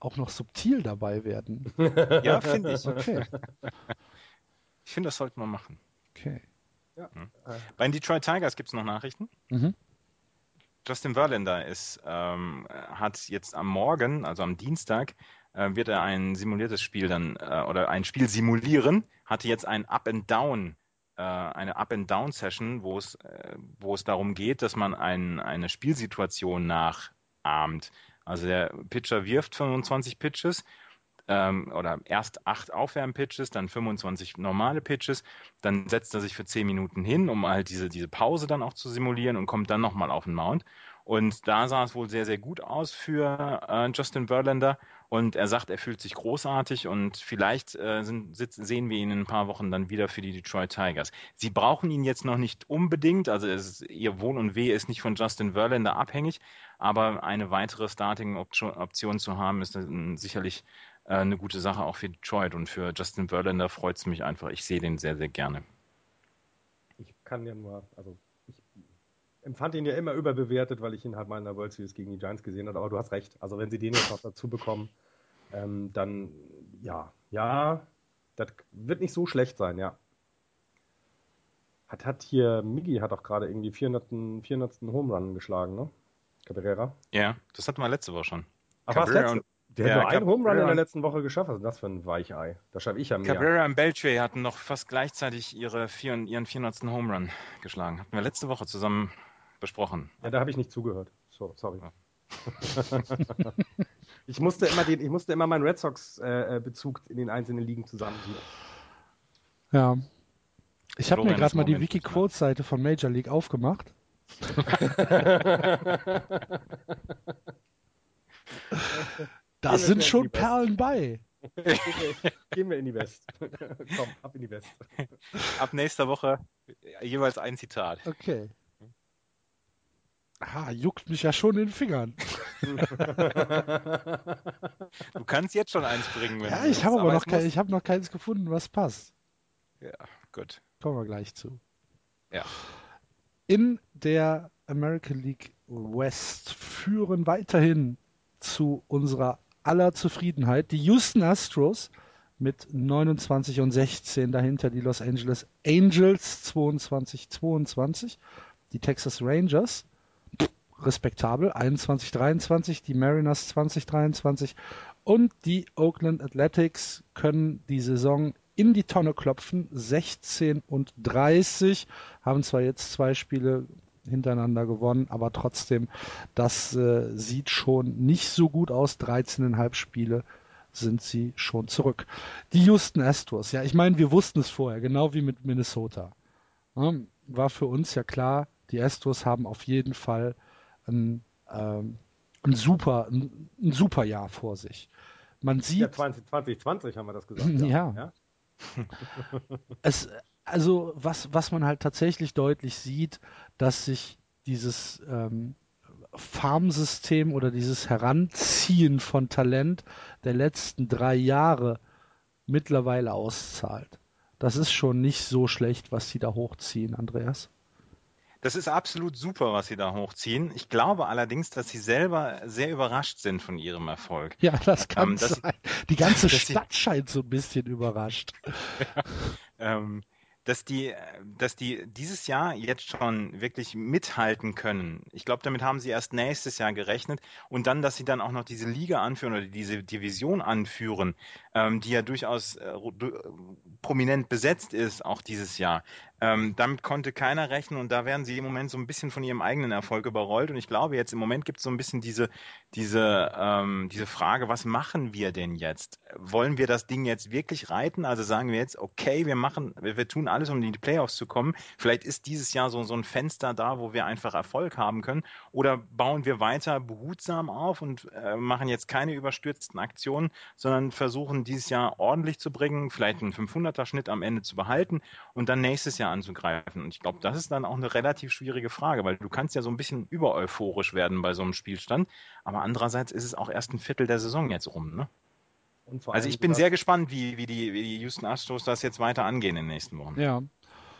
auch noch subtil dabei werden. Ja, finde ich. Okay. Ich finde, das sollten wir machen. Okay. Bei den Detroit Tigers gibt es noch Nachrichten. Mhm. Justin Verlander ist, ähm, hat jetzt am Morgen, also am Dienstag, äh, wird er ein simuliertes Spiel dann äh, oder ein Spiel simulieren, hatte jetzt ein Up and Down, äh, eine Up and Down Session, wo es, äh, wo es darum geht, dass man ein, eine Spielsituation nachahmt. Also der Pitcher wirft 25 Pitches ähm, oder erst acht Aufwärmpitches, dann 25 normale Pitches, dann setzt er sich für 10 Minuten hin, um halt diese, diese Pause dann auch zu simulieren und kommt dann nochmal auf den Mount. Und da sah es wohl sehr, sehr gut aus für äh, Justin Verlander. Und er sagt, er fühlt sich großartig und vielleicht äh, sind, sehen wir ihn in ein paar Wochen dann wieder für die Detroit Tigers. Sie brauchen ihn jetzt noch nicht unbedingt, also ist, ihr Wohl und Wehe ist nicht von Justin Verlander abhängig, aber eine weitere Starting-Option zu haben, ist äh, sicherlich äh, eine gute Sache auch für Detroit und für Justin Verlander freut es mich einfach. Ich sehe den sehr, sehr gerne. Ich kann ja nur, also ich empfand ihn ja immer überbewertet, weil ich ihn halt mal in der World Series gegen die Giants gesehen habe. Aber du hast recht. Also wenn sie den jetzt noch dazu bekommen, ähm, dann ja, ja, das wird nicht so schlecht sein, ja. Hat, hat hier, Miggy hat auch gerade irgendwie 400. 400. Home Run geschlagen, ne? Cabrera. Ja, das hatten wir letzte Woche schon. Ach, Cabrera letzte? und- Der hat Ja, nur einen Home Run in der letzten Woche geschafft. Was ist das für ein Weichei? Da schaffe ich ja mehr. Cabrera und Beltray hatten noch fast gleichzeitig ihre vier, ihren 400. Home Run geschlagen. Hatten wir letzte Woche zusammen besprochen. Ja, da habe ich nicht zugehört. So, sorry. ich musste immer den, ich musste immer meinen Red Sox äh, äh, Bezug in den einzelnen Ligen zusammenziehen. Ja. Ich habe mir gerade mal die Moment Wiki-Quote-Seite von Major League aufgemacht. Da Gehen sind schon. Perlen bei. Gehen wir in die West. Komm, ab in die West. Ab nächster Woche jeweils ein Zitat. Okay. Ah, juckt mich ja schon in den Fingern. Du kannst jetzt schon eins bringen, wenn Ja, ich habe aber noch, kein, ich hab noch keins gefunden, was passt. Ja, gut. Kommen wir gleich zu. Ja. In der American League West führen weiterhin zu unserer aller Zufriedenheit. Die Houston Astros mit 29 und 16, dahinter die Los Angeles Angels 22 22, die Texas Rangers respektabel 21 23, die Mariners 20 23 und die Oakland Athletics können die Saison in die Tonne klopfen, 16 und 30, haben zwar jetzt zwei Spiele hintereinander gewonnen, aber trotzdem, das äh, sieht schon nicht so gut aus. 13,5 Spiele sind sie schon zurück. Die Houston Astros, ja, ich meine, wir wussten es vorher, genau wie mit Minnesota. Ja, war für uns ja klar, die Astros haben auf jeden Fall ein, ähm, ein super, ein, ein super Jahr vor sich. Man sieht, Ja, 20, 2020 haben wir das gesagt. Ja. ja. es, also was, was man halt tatsächlich deutlich sieht, dass sich dieses ähm, Farmsystem oder dieses Heranziehen von Talent der letzten drei Jahre mittlerweile auszahlt. Das ist schon nicht so schlecht, was sie da hochziehen, Andreas. Das ist absolut super, was sie da hochziehen. Ich glaube allerdings, dass sie selber sehr überrascht sind von ihrem Erfolg. Ja, das kann Ähm, sein. Die ganze dass sie- Stadt scheint so ein bisschen überrascht. ähm, dass die, dass die dieses Jahr jetzt schon wirklich mithalten können. Ich glaube, damit haben sie erst nächstes Jahr gerechnet und dann, dass sie dann auch noch diese Liga anführen oder diese Division anführen, ähm, die ja durchaus äh, du- prominent besetzt ist, auch dieses Jahr. Ähm, damit konnte keiner rechnen und da werden sie im Moment so ein bisschen von ihrem eigenen Erfolg überrollt. Und ich glaube, jetzt im Moment gibt es so ein bisschen diese, diese, ähm, diese Frage, was machen wir denn jetzt? Wollen wir das Ding jetzt wirklich reiten? Also sagen wir jetzt, okay, wir machen, wir, wir tun alles, um in die Playoffs zu kommen. Vielleicht ist dieses Jahr so, so ein Fenster da, wo wir einfach Erfolg haben können. Oder bauen wir weiter behutsam auf und äh, machen jetzt keine überstürzten Aktionen, sondern versuchen dieses Jahr ordentlich zu bringen, vielleicht einen 500er Schnitt am Ende zu behalten und dann nächstes Jahr anzugreifen. Und ich glaube, das ist dann auch eine relativ schwierige Frage, weil du kannst ja so ein bisschen übereuphorisch werden bei so einem Spielstand. Aber andererseits ist es auch erst ein Viertel der Saison jetzt rum. Ne? also ich bin sehr gespannt, wie, wie, die, wie die Houston Astros das jetzt weiter angehen in den nächsten Wochen. Ja,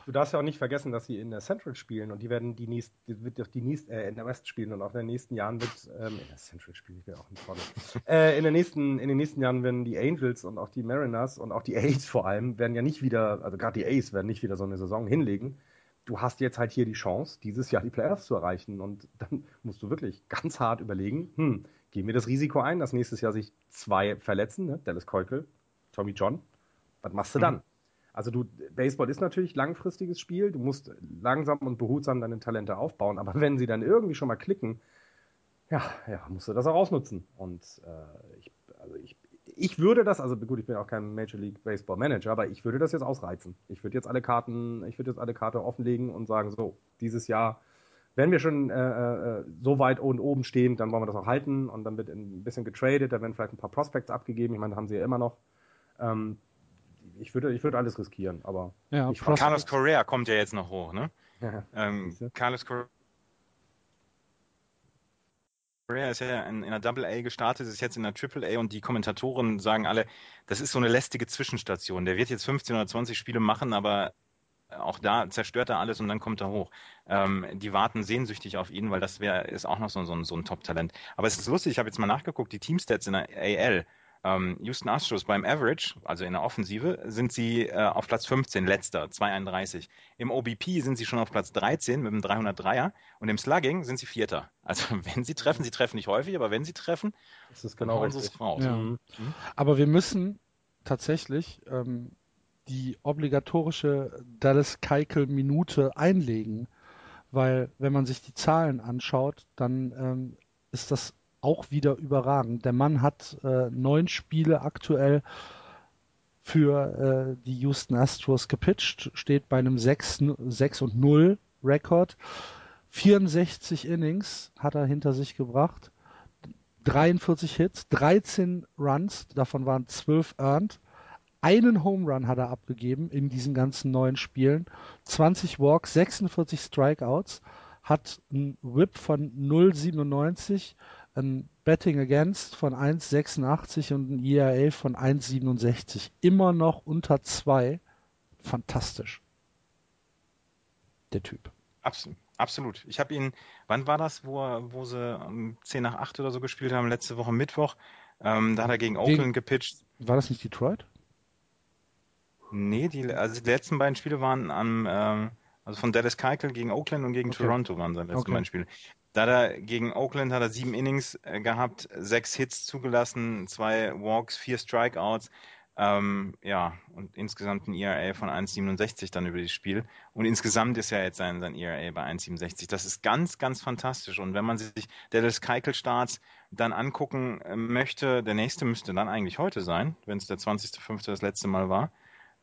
du darfst ja auch nicht vergessen, dass sie in der Central spielen und die werden die nächst, die wird die nächst, äh, in der West spielen und auch in den nächsten Jahren wird ähm, in der Central spielen, ich will auch nicht vorne. äh, in, den nächsten, in den nächsten Jahren werden die Angels und auch die Mariners und auch die A's vor allem werden ja nicht wieder, also gerade die A's werden nicht wieder so eine Saison hinlegen. Du hast jetzt halt hier die Chance, dieses Jahr die Playoffs zu erreichen und dann musst du wirklich ganz hart überlegen, hm, gehen wir das Risiko ein, dass nächstes Jahr sich zwei verletzen, ne? Dallas Keukel, Tommy John, was machst du dann? Mhm. Also du, Baseball ist natürlich langfristiges Spiel, du musst langsam und behutsam deine Talente aufbauen, aber wenn sie dann irgendwie schon mal klicken, ja, ja, musst du das auch ausnutzen. Und äh, ich, also ich, ich würde das, also gut, ich bin auch kein Major League Baseball Manager, aber ich würde das jetzt ausreizen. Ich würde jetzt alle Karten, ich würde jetzt alle Karten offenlegen und sagen, so, dieses Jahr, wenn wir schon äh, äh, so weit oben, oben stehen, dann wollen wir das auch halten und dann wird ein bisschen getradet, da werden vielleicht ein paar Prospects abgegeben, ich meine, haben sie ja immer noch. Ähm, ich würde, ich würde alles riskieren, aber. Ja, Carlos Correa kommt ja jetzt noch hoch, ne? ähm, Carlos Correa ist ja in, in einer Double A gestartet, ist jetzt in einer Triple A und die Kommentatoren sagen alle, das ist so eine lästige Zwischenstation. Der wird jetzt 15 oder 20 Spiele machen, aber auch da zerstört er alles und dann kommt er hoch. Ähm, die warten sehnsüchtig auf ihn, weil das wäre ist auch noch so, so, so ein Top-Talent. Aber es ist lustig, ich habe jetzt mal nachgeguckt, die Teamstats in der AL. Ähm, Houston Astros beim Average, also in der Offensive, sind sie äh, auf Platz 15, letzter, 231. Im OBP sind sie schon auf Platz 13 mit einem 303er und im Slugging sind sie Vierter. Also wenn sie treffen, sie treffen nicht häufig, aber wenn sie treffen, das ist genau dann es raus. Ja. Mhm. Aber wir müssen tatsächlich ähm, die obligatorische Dallas Keikel Minute einlegen, weil wenn man sich die Zahlen anschaut, dann ähm, ist das auch wieder überragend. Der Mann hat äh, neun Spiele aktuell für äh, die Houston Astros gepitcht, steht bei einem 6, 6 und 0 Rekord. 64 Innings hat er hinter sich gebracht. 43 Hits, 13 Runs, davon waren 12 earned. Einen Home Run hat er abgegeben in diesen ganzen neuen Spielen. 20 Walks, 46 Strikeouts, hat einen Whip von 0,97 ein Betting Against von 1,86 und ein ERA von 1,67. Immer noch unter 2. Fantastisch. Der Typ. Absolut. Absolut. Ich habe ihn, wann war das, wo, wo sie um 10 nach 8 oder so gespielt haben, letzte Woche Mittwoch? Ähm, da hat er gegen Oakland gegen, gepitcht. War das nicht Detroit? Nee, die, also die letzten beiden Spiele waren am, ähm, also von Dallas Keuchel gegen Oakland und gegen okay. Toronto waren seine letzten okay. beiden Spiele. Da hat er gegen Oakland hat er sieben Innings äh, gehabt, sechs Hits zugelassen, zwei Walks, vier Strikeouts. Ähm, ja, und insgesamt ein ERA von 1,67 dann über das Spiel. Und insgesamt ist ja jetzt sein, sein ERA bei 1,67. Das ist ganz, ganz fantastisch. Und wenn man sich Dallas Keuchel Starts dann angucken äh, möchte, der nächste müsste dann eigentlich heute sein, wenn es der 20.05. das letzte Mal war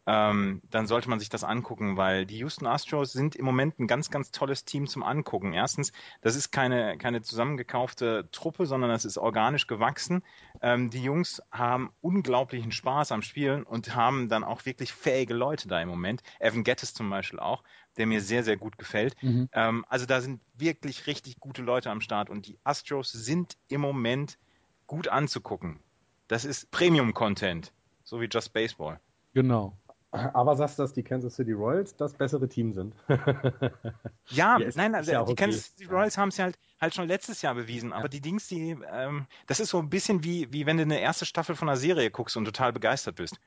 ähm, dann sollte man sich das angucken, weil die Houston Astros sind im Moment ein ganz, ganz tolles Team zum Angucken. Erstens, das ist keine, keine zusammengekaufte Truppe, sondern das ist organisch gewachsen. Ähm, die Jungs haben unglaublichen Spaß am Spielen und haben dann auch wirklich fähige Leute da im Moment. Evan Gettis zum Beispiel auch, der mir sehr, sehr gut gefällt. Mhm. Ähm, also da sind wirklich richtig gute Leute am Start und die Astros sind im Moment gut anzugucken. Das ist Premium-Content, so wie Just Baseball. Genau. Aber sagst du, dass die Kansas City Royals das bessere Team sind? ja, ja nein, also, ja die okay. Kansas City Royals haben es ja halt, halt schon letztes Jahr bewiesen. Aber die Dings, die, ähm, das ist so ein bisschen wie, wie wenn du eine erste Staffel von einer Serie guckst und total begeistert bist.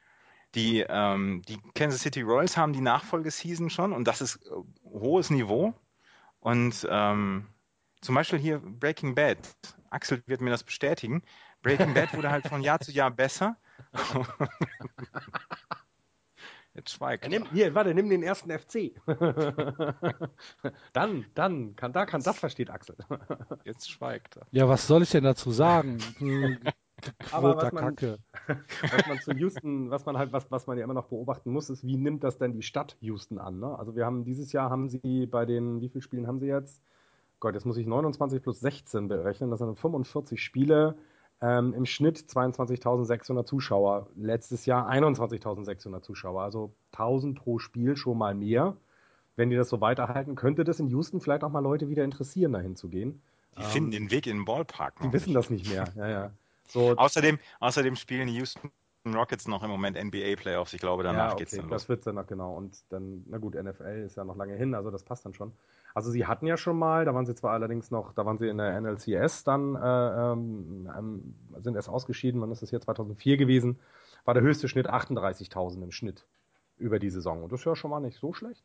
Die, ähm, die Kansas City Royals haben die Nachfolgeseason schon und das ist äh, hohes Niveau. Und ähm, zum Beispiel hier Breaking Bad. Axel wird mir das bestätigen. Breaking Bad wurde halt von Jahr zu Jahr besser. Jetzt schweigt. Ja, nimm, hier, warte, nimm den ersten FC. dann, dann, kann, da kann, das versteht Axel. Jetzt schweigt er. Ja, was soll ich denn dazu sagen? Aber Gequirlter was man, Kacke. was man zu Houston, was man halt, was, was man ja immer noch beobachten muss, ist, wie nimmt das denn die Stadt Houston an? Ne? Also wir haben dieses Jahr haben sie bei den, wie viele Spielen haben sie jetzt? Gott, jetzt muss ich 29 plus 16 berechnen. Das sind 45 Spiele. Ähm, Im Schnitt 22.600 Zuschauer. Letztes Jahr 21.600 Zuschauer. Also 1000 pro Spiel schon mal mehr. Wenn die das so weiterhalten, könnte das in Houston vielleicht auch mal Leute wieder interessieren, dahin zu gehen. Die finden den Weg in den Ballpark. Die noch wissen nicht. das nicht mehr. Ja, ja. So, Außerdem, außerdem spielen die Houston Rockets noch im Moment NBA Playoffs. Ich glaube, danach ja, geht's okay, dann los. das wird's dann noch genau. Und dann, na gut, NFL ist ja noch lange hin, also das passt dann schon. Also sie hatten ja schon mal, da waren sie zwar allerdings noch, da waren sie in der NLCS dann, äh, ähm, ähm, sind erst ausgeschieden, wann ist das hier, 2004 gewesen, war der höchste Schnitt 38.000 im Schnitt über die Saison. Und das ist ja schon mal nicht so schlecht.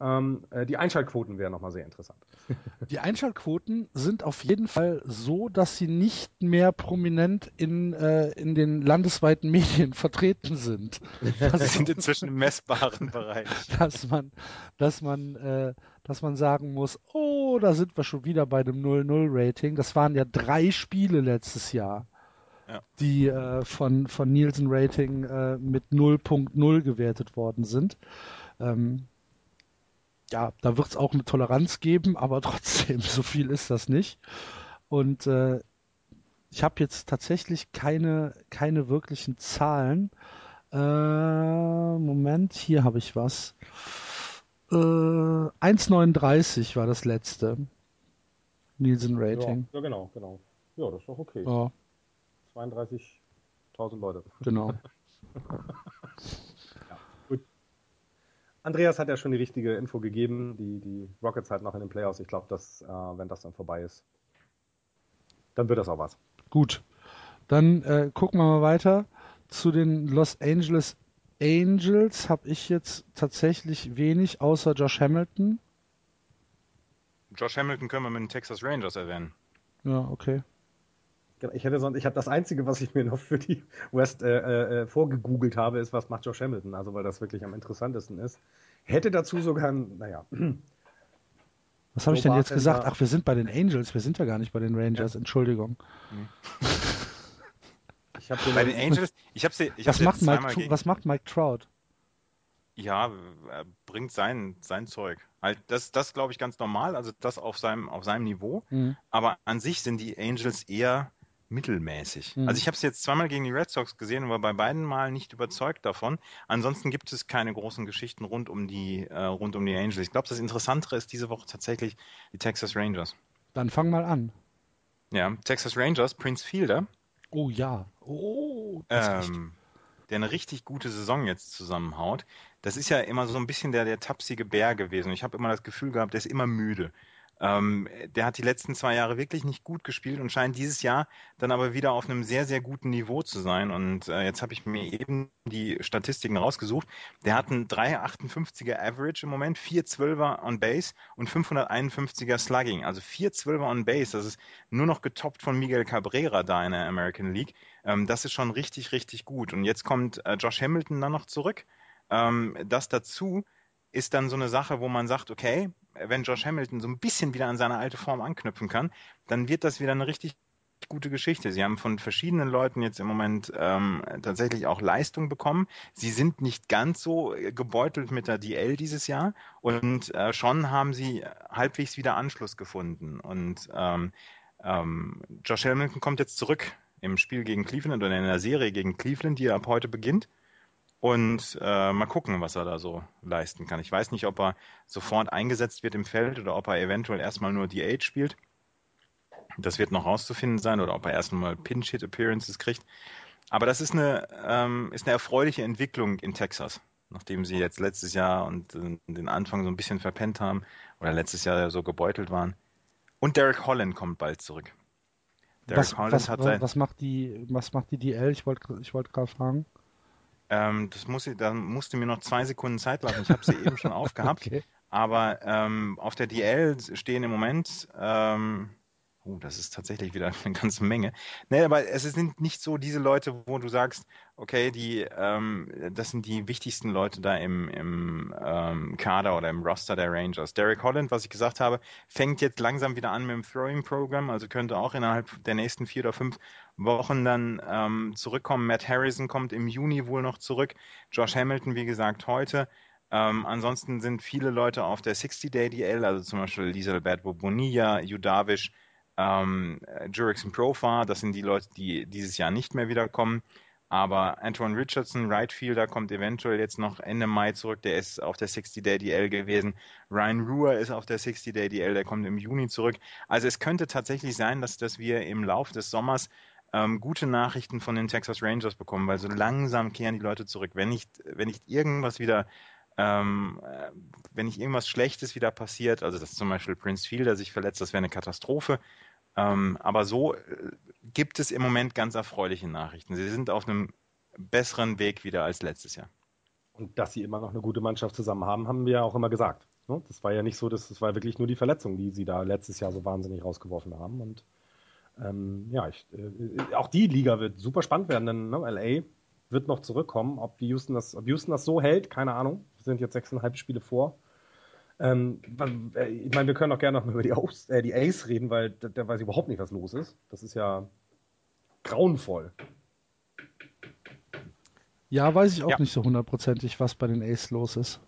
Ähm, äh, die Einschaltquoten wären nochmal sehr interessant. Die Einschaltquoten sind auf jeden Fall so, dass sie nicht mehr prominent in, äh, in den landesweiten Medien vertreten sind. Sie Also, sind inzwischen im messbaren Bereich. dass man, dass man, äh, dass man sagen muss, oh, da sind wir schon wieder bei dem 0-0-Rating. Das waren ja drei Spiele letztes Jahr, Ja. die äh, von, von Nielsen Rating äh, mit 0.0 gewertet worden sind. Ähm, ja, da wird es auch eine Toleranz geben, aber trotzdem, so viel ist das nicht. Und äh, ich habe jetzt tatsächlich keine, keine wirklichen Zahlen. Äh, Moment, hier habe ich was. Äh, 1,39 war das letzte. Nielsen Rating. Ja, genau, genau. Ja, das ist doch okay. Ja, 32.000 Leute. genau. Andreas hat ja schon die richtige Info gegeben, die, die Rockets halt noch in den Playoffs. Ich glaube, dass, äh, wenn das dann vorbei ist, dann wird das auch was. Gut. Dann äh, gucken wir mal weiter. Zu den Los Angeles Angels habe ich jetzt tatsächlich wenig, außer Josh Hamilton. Josh Hamilton können wir mit den Texas Rangers erwähnen. Ja, okay. Genau, Ich hätte sonst, ich habe das einzige, was ich mir noch für die West äh, äh, vorgegoogelt habe, ist, was macht Josh Hamilton, also weil das wirklich am interessantesten ist. Hätte dazu sogar, ein- naja, Was habe ich denn jetzt gesagt? Ach, wir sind bei den Angels, wir sind ja gar nicht bei den Rangers, Entschuldigung. ich habe Bei den Angels, ich habe sie, ich Was hab's macht, Mike, gegen, was macht Mike Trout? Ja, er bringt sein, sein Zeug. Halt, das, das glaube ich ganz normal, also das auf seinem, auf seinem Niveau. Mhm. Aber an sich sind die Angels eher mittelmäßig. Mhm. Also ich habe es jetzt zweimal gegen die Red Sox gesehen und war bei beiden Mal nicht überzeugt davon. Ansonsten gibt es keine großen Geschichten rund um die, äh, rund um die Angels. Ich glaube, das Interessantere ist diese Woche tatsächlich die Texas Rangers. Dann fang mal an. Ja, Texas Rangers, Prince Fielder, Oh ja. Oh, ähm, der eine richtig gute Saison jetzt zusammenhaut. Das ist ja immer so ein bisschen der, der tapsige Bär gewesen. Ich habe immer das Gefühl gehabt, der ist immer müde. Ähm, der hat die letzten zwei Jahre wirklich nicht gut gespielt und scheint dieses Jahr dann aber wieder auf einem sehr, sehr guten Niveau zu sein. Und äh, jetzt habe ich mir eben die Statistiken rausgesucht. Der hat einen 3,58er Average im Moment, 4,12er on Base und 551er Slugging. Also 4,12er on Base. Das ist nur noch getoppt von Miguel Cabrera da in der American League. Ähm, das ist schon richtig, richtig gut. Und jetzt kommt äh, Josh Hamilton dann noch zurück. Ähm, das dazu ist dann so eine Sache, wo man sagt, okay, wenn Josh Hamilton so ein bisschen wieder an seine alte Form anknüpfen kann, dann wird das wieder eine richtig gute Geschichte. Sie haben von verschiedenen Leuten jetzt im Moment ähm, tatsächlich auch Leistung bekommen. Sie sind nicht ganz so äh, gebeutelt mit der DL dieses Jahr und äh, schon haben sie halbwegs wieder Anschluss gefunden. Und ähm, ähm, Josh Hamilton kommt jetzt zurück im Spiel gegen Cleveland oder in der Serie gegen Cleveland, die ab heute beginnt. Und äh, mal gucken, was er da so leisten kann. Ich weiß nicht, ob er sofort eingesetzt wird im Feld oder ob er eventuell erstmal nur DH spielt. Das wird noch rauszufinden sein oder ob er erstmal Pinch-Hit-Appearances kriegt. Aber das ist eine, ähm, ist eine erfreuliche Entwicklung in Texas, nachdem sie jetzt letztes Jahr und äh, den Anfang so ein bisschen verpennt haben oder letztes Jahr so gebeutelt waren. Und Derek Holland kommt bald zurück. Derek was, Holland was, hat sein, was macht die, was macht die DL? Ich wollte, ich wollte gerade fragen. Ähm, das muss ich, da musste mir noch zwei Sekunden Zeit lassen. Ich habe sie eben schon aufgehabt. Okay. Aber ähm, auf der DL stehen im Moment ähm, Oh, das ist tatsächlich wieder eine ganze Menge. Nee, aber es sind nicht so diese Leute, wo du sagst, okay, die, ähm, das sind die wichtigsten Leute da im, im ähm, Kader oder im Roster der Rangers. Derek Holland, was ich gesagt habe, fängt jetzt langsam wieder an mit dem Throwing-Programm, also könnte auch innerhalb der nächsten vier oder fünf Wochen dann ähm, zurückkommen. Matt Harrison kommt im Juni wohl noch zurück. Josh Hamilton, wie gesagt, heute. Ähm, ansonsten sind viele Leute auf der 60-Day-DL, also zum Beispiel Lisa Alberto Bonilla, Judavish, ähm, Jurickson Profar, das sind die Leute, die dieses Jahr nicht mehr wiederkommen. Aber Antoine Richardson, Right Fielder, kommt eventuell jetzt noch Ende Mai zurück. Der ist auf der 60-Day DL gewesen. Ryan Ruhr ist auf der 60-Day DL, der kommt im Juni zurück. Also es könnte tatsächlich sein, dass, dass wir im Laufe des Sommers ähm, gute Nachrichten von den Texas Rangers bekommen, weil so langsam kehren die Leute zurück. Wenn nicht, wenn nicht irgendwas wieder ähm, äh, wenn nicht irgendwas Schlechtes wieder passiert, also dass zum Beispiel Prince Fielder sich verletzt, das wäre eine Katastrophe. Ähm, aber so äh, gibt es im Moment ganz erfreuliche Nachrichten. Sie sind auf einem besseren Weg wieder als letztes Jahr. Und dass sie immer noch eine gute Mannschaft zusammen haben, haben wir ja auch immer gesagt. Ne? Das war ja nicht so, das war wirklich nur die Verletzung, die sie da letztes Jahr so wahnsinnig rausgeworfen haben. Und ähm, ja, ich, äh, auch die Liga wird super spannend werden, denn ne, LA wird noch zurückkommen. Ob, die Houston das, ob Houston das so hält, keine Ahnung. Wir sind jetzt sechseinhalb Spiele vor. Ähm, äh, ich meine, wir können auch gerne noch mal über die, Aus, äh, die Ace reden, weil da, da weiß ich überhaupt nicht, was los ist. Das ist ja grauenvoll. Ja, weiß ich auch Ja. nicht so hundertprozentig, was bei den Ace los ist.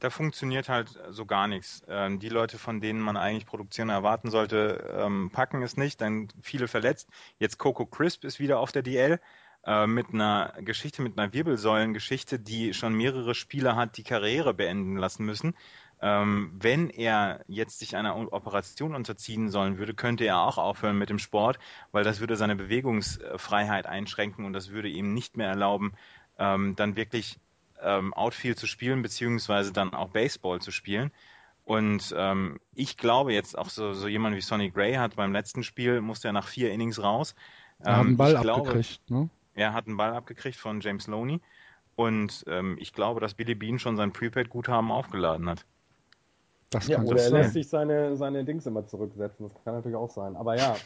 Da funktioniert halt so gar nichts. Ähm, die Leute, von denen man eigentlich Produktion erwarten sollte, ähm, packen es nicht, dann viele verletzt. Jetzt Coco Crisp ist wieder auf der DL äh, mit einer Geschichte, mit einer Wirbelsäulengeschichte, die schon mehrere Spiele hat, die Karriere beenden lassen müssen. Ähm, wenn er jetzt sich einer Operation unterziehen sollen würde, könnte er auch aufhören mit dem Sport, weil das würde seine Bewegungsfreiheit einschränken und das würde ihm nicht mehr erlauben, ähm, dann wirklich ähm, Outfield zu spielen, beziehungsweise dann auch Baseball zu spielen. Und ähm, ich glaube jetzt auch so, so jemand wie Sonny Gray hat beim letzten Spiel, musste er nach vier Innings raus. Er hat Ähm, einen Ball ich glaube, abgekriegt, ne? Er hat einen Ball abgekriegt von James Loney. Und ähm, ich glaube, dass Billy Bean schon sein Prepaid-Guthaben aufgeladen hat. Das Ja, kann oder das er sein. lässt sich seine, seine Dings immer zurücksetzen. Das kann natürlich auch sein. Aber ja,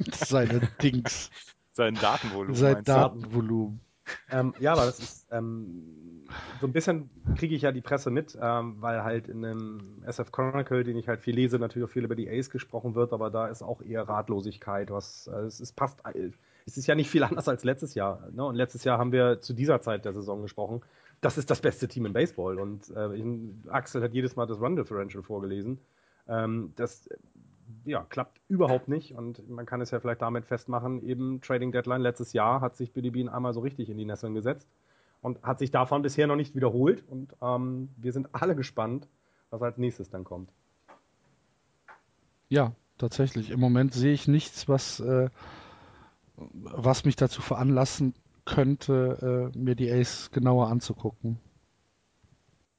Seine Dings. Sein Datenvolumen. Sein? Datenvolumen. ähm, ja, aber das ist ähm, so ein bisschen kriege ich ja die Presse mit, ähm, weil halt in dem SF Chronicle, den ich halt viel lese, natürlich auch viel über die Ace gesprochen wird, aber da ist auch eher Ratlosigkeit, was äh, es ist passt. äh, Es ist ja nicht viel anders als letztes Jahr. Ne? Und letztes Jahr haben wir zu dieser Zeit der Saison gesprochen. Das ist das beste Team im Baseball. Und äh, Axel hat jedes Mal das Run Differential vorgelesen. Ähm, das äh, ja, klappt überhaupt nicht und man kann es ja vielleicht damit festmachen, eben Trading Deadline letztes Jahr hat sich Billy Bean einmal so richtig in die Nesseln gesetzt und hat sich davon bisher noch nicht wiederholt und ähm, wir sind alle gespannt, was als nächstes dann kommt. Ja, tatsächlich. Im Moment sehe ich nichts, was, äh, was mich dazu veranlassen könnte, äh, mir die Ace genauer anzugucken.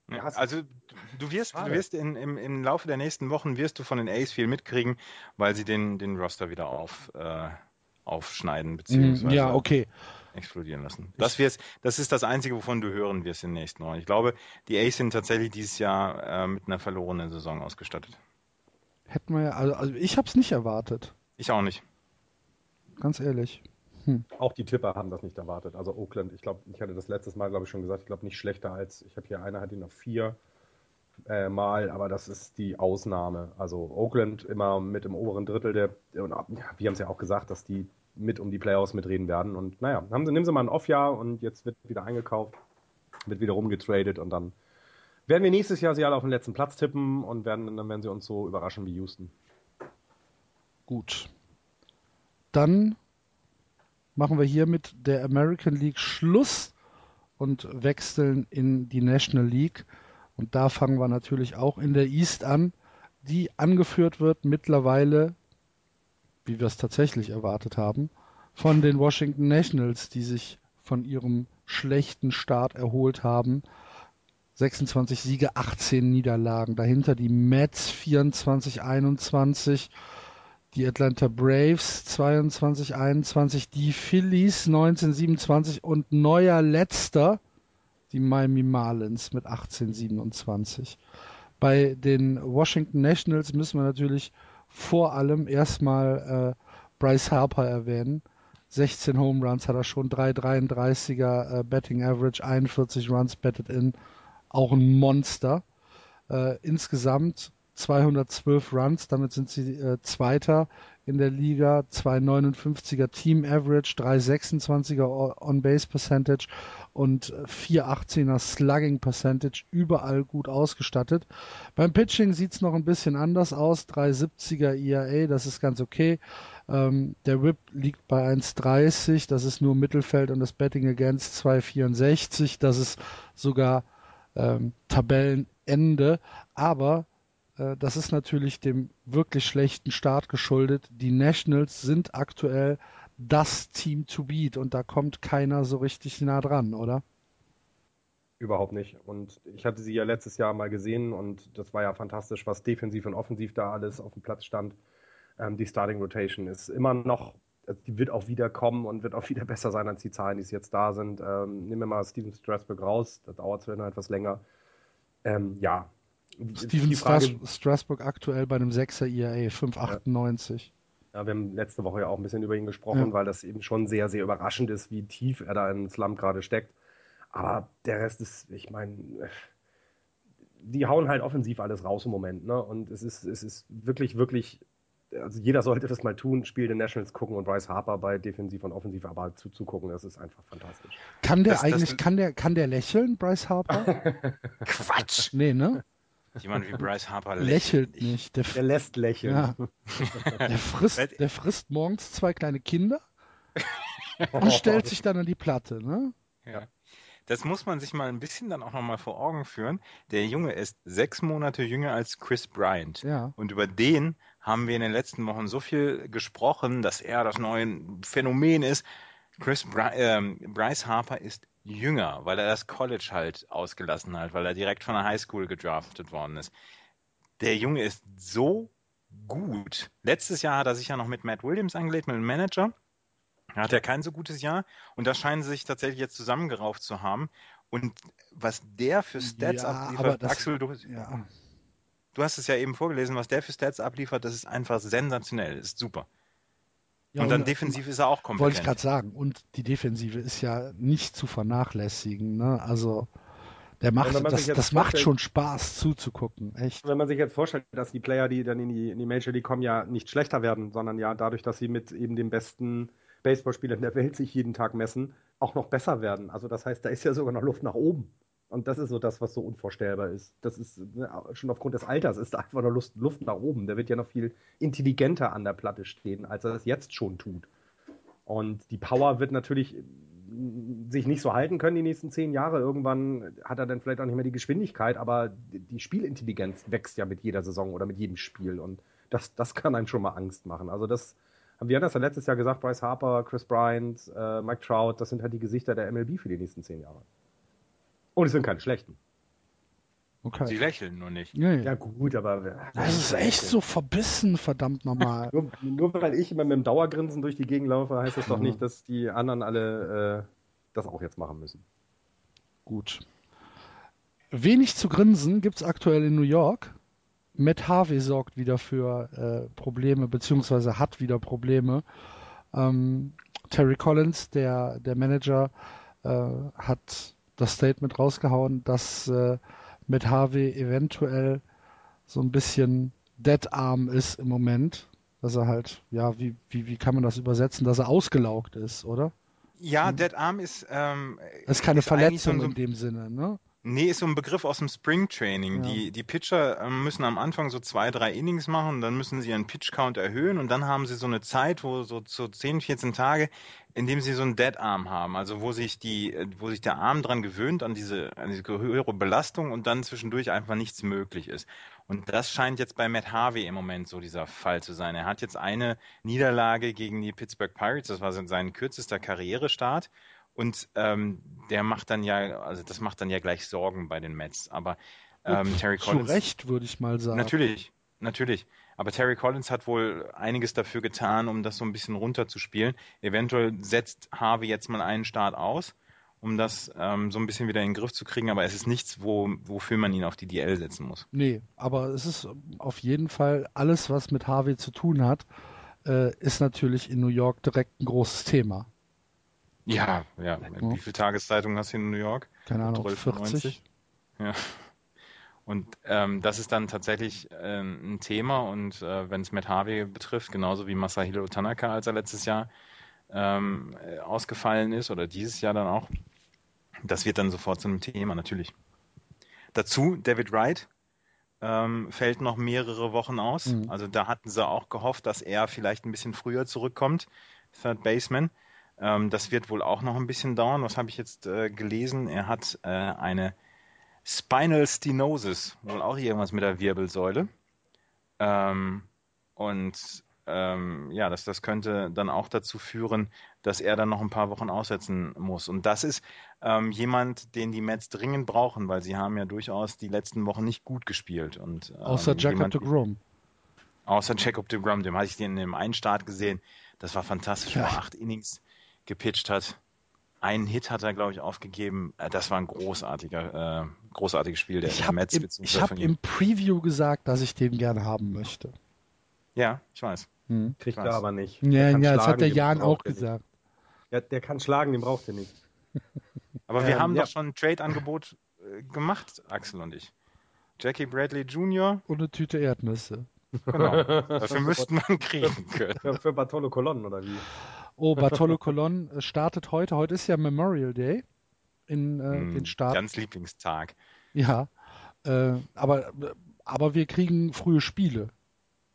Ja, also du wirst, du wirst in, im, im Laufe der nächsten Wochen wirst du von den Ace viel mitkriegen, weil sie den, den Roster wieder auf, äh, aufschneiden bzw. Mhm, Ja, okay. explodieren lassen. Das, wirst, das ist das Einzige, wovon du hören wirst in den nächsten Wochen. Ich glaube, die Ace sind tatsächlich dieses Jahr äh, mit einer verlorenen Saison ausgestattet. Hätten wir ja, also, also ich habe es nicht erwartet. Ich auch nicht. Ganz ehrlich. Auch die Tipper haben das nicht erwartet. Also Oakland, ich glaube, ich hatte das letztes Mal, glaube ich, schon gesagt, ich glaube nicht schlechter als, ich habe hier einer hat ihn auf vier äh, Mal, aber das ist die Ausnahme. Also Oakland immer mit im oberen Drittel der, und ja, wir haben es ja auch gesagt, dass die mit um die Playoffs mitreden werden. Und naja, haben sie, nehmen sie mal ein Off-Jahr und jetzt wird wieder eingekauft, wird wieder rumgetradet und dann werden wir nächstes Jahr sie alle auf den letzten Platz tippen und werden, dann werden sie uns so überraschen wie Houston. Gut. Dann machen wir hier mit der American League Schluss und wechseln in die National League. Und da fangen wir natürlich auch in der East an, die angeführt wird mittlerweile, wie wir es tatsächlich erwartet haben, von den Washington Nationals, die sich von ihrem schlechten Start erholt haben. 26 Siege, 18 Niederlagen. Dahinter die Mets 24, 21 die Atlanta Braves 22, 21, die Phillies 19, 27 und neuer letzter die Miami Marlins mit 18, 27. Bei den Washington Nationals müssen wir natürlich vor allem erstmal äh, Bryce Harper erwähnen. 16 Home Runs hat er schon, 3,33er äh, Betting Average, 41 Runs betted in, auch ein Monster. Äh, insgesamt 212 Runs, damit sind sie äh, Zweiter in der Liga, 2,59er Team Average, 3,26er On-Base Percentage und 4,18er Slugging Percentage, überall gut ausgestattet. Beim Pitching sieht es noch ein bisschen anders aus, 3,70er ERA, das ist ganz okay. Ähm, der Whip liegt bei 1,30, das ist nur Mittelfeld und das Betting Against 2,64, das ist sogar ähm, Tabellenende, aber äh, das ist natürlich dem wirklich schlechten Start geschuldet. Die Nationals sind aktuell das Team to beat und da kommt keiner so richtig nah dran, oder? Überhaupt nicht. Und ich hatte sie ja letztes Jahr mal gesehen und das war ja fantastisch, was defensiv und offensiv da alles auf dem Platz stand. Ähm, die Starting Rotation ist immer noch, also die wird auch wieder kommen und wird auch wieder besser sein als die Zahlen, die es jetzt da sind. Ähm, nehmen wir mal Steven Strasburg raus, das dauert zwar etwas länger. Ähm, ja, Steven Frage, Strasburg aktuell bei einem 6er IAA, 5,98. Ja. ja. wir haben letzte Woche ja auch ein bisschen über ihn gesprochen, ja. weil das eben schon sehr, sehr überraschend ist, wie tief er da im Slump gerade steckt. Aber der Rest ist, ich meine, die hauen halt offensiv alles raus im Moment. Ne? Und es ist, es ist wirklich, wirklich, also jeder sollte das mal tun, Spiel den Nationals gucken und Bryce Harper bei Defensiv und Offensiv aber zuzugucken, das ist einfach fantastisch. Kann der das, eigentlich, das, kann der, kann der lächeln, Bryce Harper? Quatsch! Nee, ne? Jemand wie Bryce Harper lächelt, lächelt nicht. Der, der, lässt lächeln. Ja. Der, frisst, der frisst morgens zwei kleine Kinder und stellt sich dann an die Platte. Ne? Ja. Das muss man sich mal ein bisschen dann auch nochmal vor Augen führen. Der Junge ist sechs Monate jünger als Chris Bryant. Ja. Und über den haben wir in den letzten Wochen so viel gesprochen, dass er das neue Phänomen ist. Chris Bry äh, Bryce Harper ist jünger, weil er das College halt ausgelassen hat, weil er direkt von der Highschool gedraftet worden ist. Der Junge ist so gut. Letztes Jahr hat er sich ja noch mit Matt Williams angelegt, mit dem Manager. Da hat er kein so gutes Jahr und da scheinen sie sich tatsächlich jetzt zusammengerauft zu haben. Und was der für Stats ja, abliefert, das, Axel, du, ja. du hast es ja eben vorgelesen, was der für Stats abliefert, das ist einfach sensationell, ist super. Ja, und dann und, defensiv ist er auch kompetent. Wollte ich gerade sagen. Und die Defensive ist ja nicht zu vernachlässigen. Ne? Also der macht, das, das macht schon Spaß zuzugucken, echt. Wenn man sich jetzt vorstellt, dass die Player, die dann in die, in die Major League kommen, ja nicht schlechter werden, sondern ja dadurch, dass sie mit eben den besten Baseballspielern der Welt sich jeden Tag messen, auch noch besser werden. Also das heißt, da ist ja sogar noch Luft nach oben. Und das ist so das, was so unvorstellbar ist. Das ist ne, schon aufgrund des Alters ist da einfach noch Luft, Luft nach oben. Der wird ja noch viel intelligenter an der Platte stehen, als er das jetzt schon tut. Und die Power wird natürlich mm, sich nicht so halten können die nächsten zehn Jahre. Irgendwann hat er dann vielleicht auch nicht mehr die Geschwindigkeit, aber die Spielintelligenz wächst ja mit jeder Saison oder mit jedem Spiel. Und das, das kann einem schon mal Angst machen. Also das, wir haben das ja letztes Jahr gesagt, Bryce Harper, Chris Bryant, äh, Mike Trout, das sind halt die Gesichter der MLB für die nächsten zehn Jahre. Und es sind keine schlechten. Okay. Sie lächeln nur nicht. Ja, ja gut, aber. Das ist echt so verbissen, verdammt nochmal. nur, nur, weil ich immer mit dem Dauergrinsen durch die Gegend laufe, heißt das doch nicht, dass die anderen alle äh, das auch jetzt machen müssen. Gut. Wenig zu grinsen gibt es aktuell in New York. Matt Harvey sorgt wieder für äh, Probleme, beziehungsweise hat wieder Probleme. Ähm, Terry Collins, der, der Manager, äh, hat das Statement rausgehauen, dass äh, mit Harvey eventuell so ein bisschen dead-arm ist im Moment. Dass er halt, ja, wie, wie, wie kann man das übersetzen, dass er ausgelaugt ist, oder? Ja, hm? Dead Arm ist. Ähm, das ist keine ist Verletzung so in dem Sinne, ne? Nee, ist so ein Begriff aus dem Spring Training. Ja. Die, die Pitcher ähm, müssen am Anfang so zwei, drei Innings machen, dann müssen sie ihren Pitch Count erhöhen und dann haben sie so eine Zeit, wo so, so 10, 14 Tage, in dem sie so einen Dead Arm haben, also wo sich die, wo sich der Arm dran gewöhnt an diese, an diese höhere Belastung und dann zwischendurch einfach nichts möglich ist. Und das scheint jetzt bei Matt Harvey im Moment so dieser Fall zu sein. Er hat jetzt eine Niederlage gegen die Pittsburgh Pirates, das war sein kürzester Karrierestart. Und ähm, der macht dann ja, also das macht dann ja gleich Sorgen bei den Mets. Aber ähm, Terry Collins. Zu Recht, würde ich mal sagen. Natürlich, natürlich. Aber Terry Collins hat wohl einiges dafür getan, um das so ein bisschen runterzuspielen. Eventuell setzt Harvey jetzt mal einen Start aus um das ähm, so ein bisschen wieder in den Griff zu kriegen, aber es ist nichts, wo, wofür man ihn auf die DL setzen muss. Nee, aber es ist auf jeden Fall alles, was mit Harvey zu tun hat, äh, ist natürlich in New York direkt ein großes Thema. Ja, ja. Wie viele Tageszeitungen hast du in New York? Keine Ahnung, 12, 40? 90? Ja. Und ähm, das ist dann tatsächlich ähm, ein Thema und äh, wenn es Matt Harvey betrifft, genauso wie Masahiro Tanaka, als er letztes Jahr ähm, äh, ausgefallen ist oder dieses Jahr dann auch, das wird dann sofort zu einem Thema, natürlich. Dazu David Wright ähm, fällt noch mehrere Wochen aus. Mhm. Also da hatten sie auch gehofft, dass er vielleicht ein bisschen früher zurückkommt, Third Baseman. Ähm, das wird wohl auch noch ein bisschen dauern. Was habe ich jetzt äh, gelesen? Er hat äh, eine Spinal Stenosis, wohl auch irgendwas mit der Wirbelsäule. Ähm, und ähm, ja, das, das könnte dann auch dazu führen, dass er dann noch ein paar Wochen aussetzen muss. Und das ist ähm, jemand, den die Mets dringend brauchen, weil sie haben ja durchaus die letzten Wochen nicht gut gespielt. Und, ähm, Außer Jacob de Grom. Außer Jacob de Grom, dem hatte ich den in dem einen Start gesehen. Das war fantastisch, Ja. acht Innings gepitcht hat. Einen Hit hat er, glaube ich, aufgegeben. Äh, Das war ein großartiger, äh, großartiges Spiel der Ich der habe Mets. im, ich hab von ihm. im Preview gesagt, dass ich den gerne haben möchte. Ja, ich weiß. Hm. Kriegt er aber nicht. Ja, ja, das hat der Jan auch gesagt. Ja, der kann schlagen, den braucht er nicht. Aber wir Ähm, haben ja. doch schon ein Trade-Angebot äh, gemacht, Axel und ich. Jackie Bradley Jr., Und eine Tüte Erdnüsse. genau. Dafür müssten wir ihn kriegen können. Für, für Bartolo Colon oder wie? Oh, Bartolo Colon äh, startet heute. Heute ist ja Memorial Day in äh, Hm, den Staaten. Ganz Lieblingstag. Ja. Äh, aber, aber wir kriegen frühe Spiele.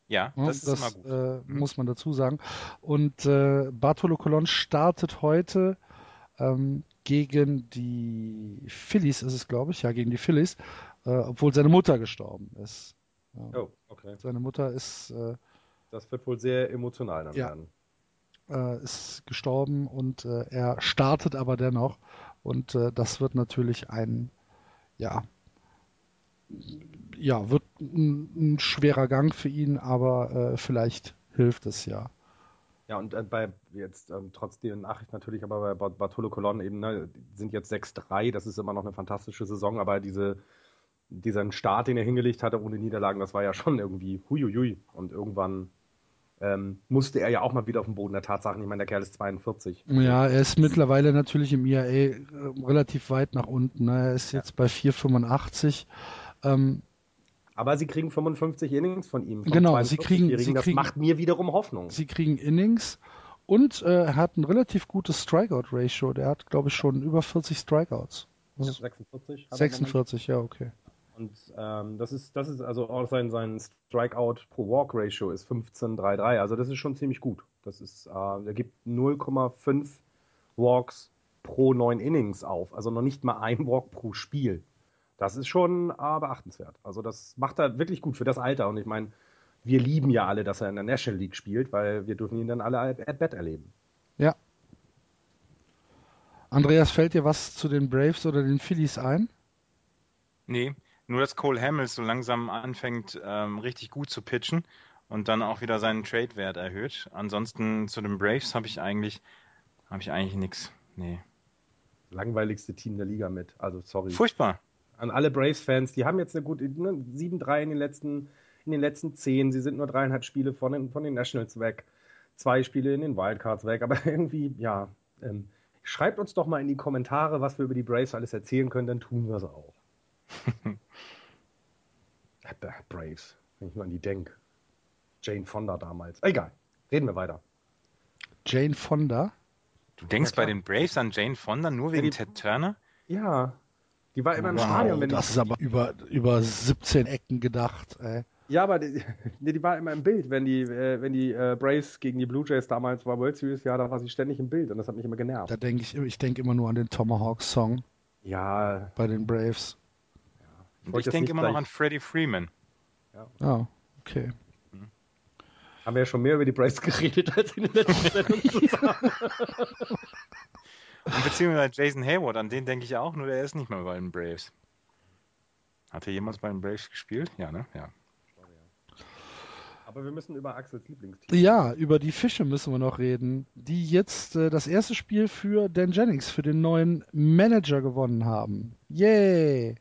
Ja, ne? das ist immer gut. äh, Mhm. muss man dazu sagen. Und äh, Bartolo Colon startet heute ähm, gegen die Phillies, ist es, glaube ich, ja, gegen die Phillies, äh, obwohl seine Mutter gestorben ist. Ja. Oh, okay. Seine Mutter ist, äh, Das wird wohl sehr emotional dann Ja. werden. Äh, ist gestorben und äh, er startet aber dennoch. Und äh, das wird natürlich ein, ja, ja, wird ein, ein schwerer Gang für ihn, aber äh, vielleicht hilft es ja. Ja, und äh, bei jetzt ähm, trotz der Nachricht natürlich, aber bei Bart- Bartolo Colon eben, ne, sind jetzt 6-3, das ist immer noch eine fantastische Saison, aber diese, diesen Start, den er hingelegt hatte ohne Niederlagen, das war ja schon irgendwie huiuiui. Und irgendwann ähm, musste er ja auch mal wieder auf den Boden der Tatsachen. Ich meine, der Kerl ist 42. Ja, er ist mittlerweile natürlich im IAA äh, relativ weit nach unten. Ne? Er ist jetzt bei 4,85. Ähm, Aber sie kriegen 55 Innings von ihm. vom Genau, sie kriegen- 42-Jährigen. sie das kriegen- macht mir wiederum Hoffnung. sie kriegen Innings und äh, er hat ein relativ gutes Strikeout-Ratio. Der hat, glaube ich, schon über 40 Strikeouts. Das ist 46. hat er 46, ja, okay. Und ähm, das ist, das ist also auch sein, sein Strikeout pro Walk Ratio ist 15,33. Also das ist schon ziemlich gut. Das ist, äh, er gibt 0,5 Walks pro 9 Innings auf. Also noch nicht mal ein Walk pro Spiel. Das ist schon äh, beachtenswert. Also das macht er wirklich gut für das Alter. Und ich meine, wir lieben ja alle, dass er in der National League spielt, weil wir dürfen ihn dann alle at bat erleben. Ja. Andreas, fällt dir was zu den Braves oder den Phillies ein? Nee, nur dass Cole Hamels so langsam anfängt, ähm, richtig gut zu pitchen und dann auch wieder seinen Trade-Wert erhöht. Ansonsten zu den Braves habe ich eigentlich, habe ich eigentlich nichts. Nee. Langweiligste Team der Liga mit. Also sorry. Furchtbar. an alle Braves-Fans, die haben jetzt eine gute ne, 7-3 in den letzten in den letzten zehn. Sie sind nur dreieinhalb Spiele von den, von den Nationals weg, zwei Spiele in den Wildcards weg. Aber irgendwie, ja, ähm, schreibt uns doch mal in die Kommentare, was wir über die Braves alles erzählen können, dann tun wir es auch. Braves, wenn ich nur an die denke. Jane Fonda damals. Egal, reden wir weiter. Jane Fonda. Du denkst Ja, bei den Braves an Jane Fonda nur wegen die- Ted Turner? Ja, die war immer im Wow, Stadion. Wenn das ist aber über, über 17 Ecken gedacht. Ey. Ja, aber die, nee, die war immer im Bild, wenn die, äh, wenn die äh, Braves gegen die Blue Jays damals war World Series, ja, da war sie ständig im Bild und das hat mich immer genervt. Da denke ich, ich denke immer nur an den Tomahawk-Song Ja, bei den Braves. Und ich denke immer noch an Freddie Freeman. Ah, okay. haben wir ja schon mehr über die Braves geredet als in den letzten Sendungen zusammen. Und beziehungsweise Jason Hayward, an den denke ich auch, nur der ist nicht mehr bei den Braves. Hat er jemals bei den Braves gespielt? Ja, ne? Ja. Aber wir müssen über Axels Lieblingsteam. Ja, über die Fische müssen wir noch reden, die jetzt äh, das erste Spiel für Dan Jennings, für den neuen Manager gewonnen haben. Yay!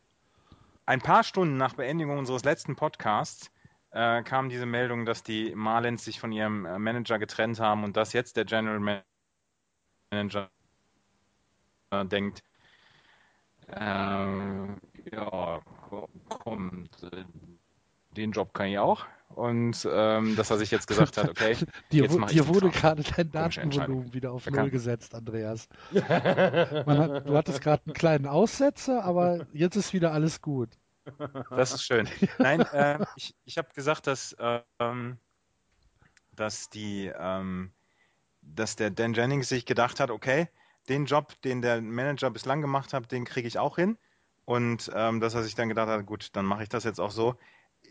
Ein paar Stunden nach Beendigung unseres letzten Podcasts äh, kam diese Meldung, dass die Marlins sich von ihrem äh, Manager getrennt haben und dass jetzt der General Manager äh, denkt, ähm, ja, kommt, äh, den Job kann ich auch. Und ähm, dass er sich jetzt gesagt hat, okay, dir, jetzt wo, mach ich dir den wurde gerade dein. Datenvolumen wieder auf. Null gesetzt, Andreas. Man hat, du hattest gerade einen kleinen Aussetzer, aber jetzt ist wieder alles gut. Das ist schön. Nein, äh, ich, ich habe gesagt, dass, ähm, dass die, ähm, dass der Dan Jennings sich gedacht hat, okay, den Job, den der Manager bislang gemacht hat, den kriege ich auch hin. Und ähm, dass er sich dann gedacht hat, gut, dann mache ich das jetzt auch so.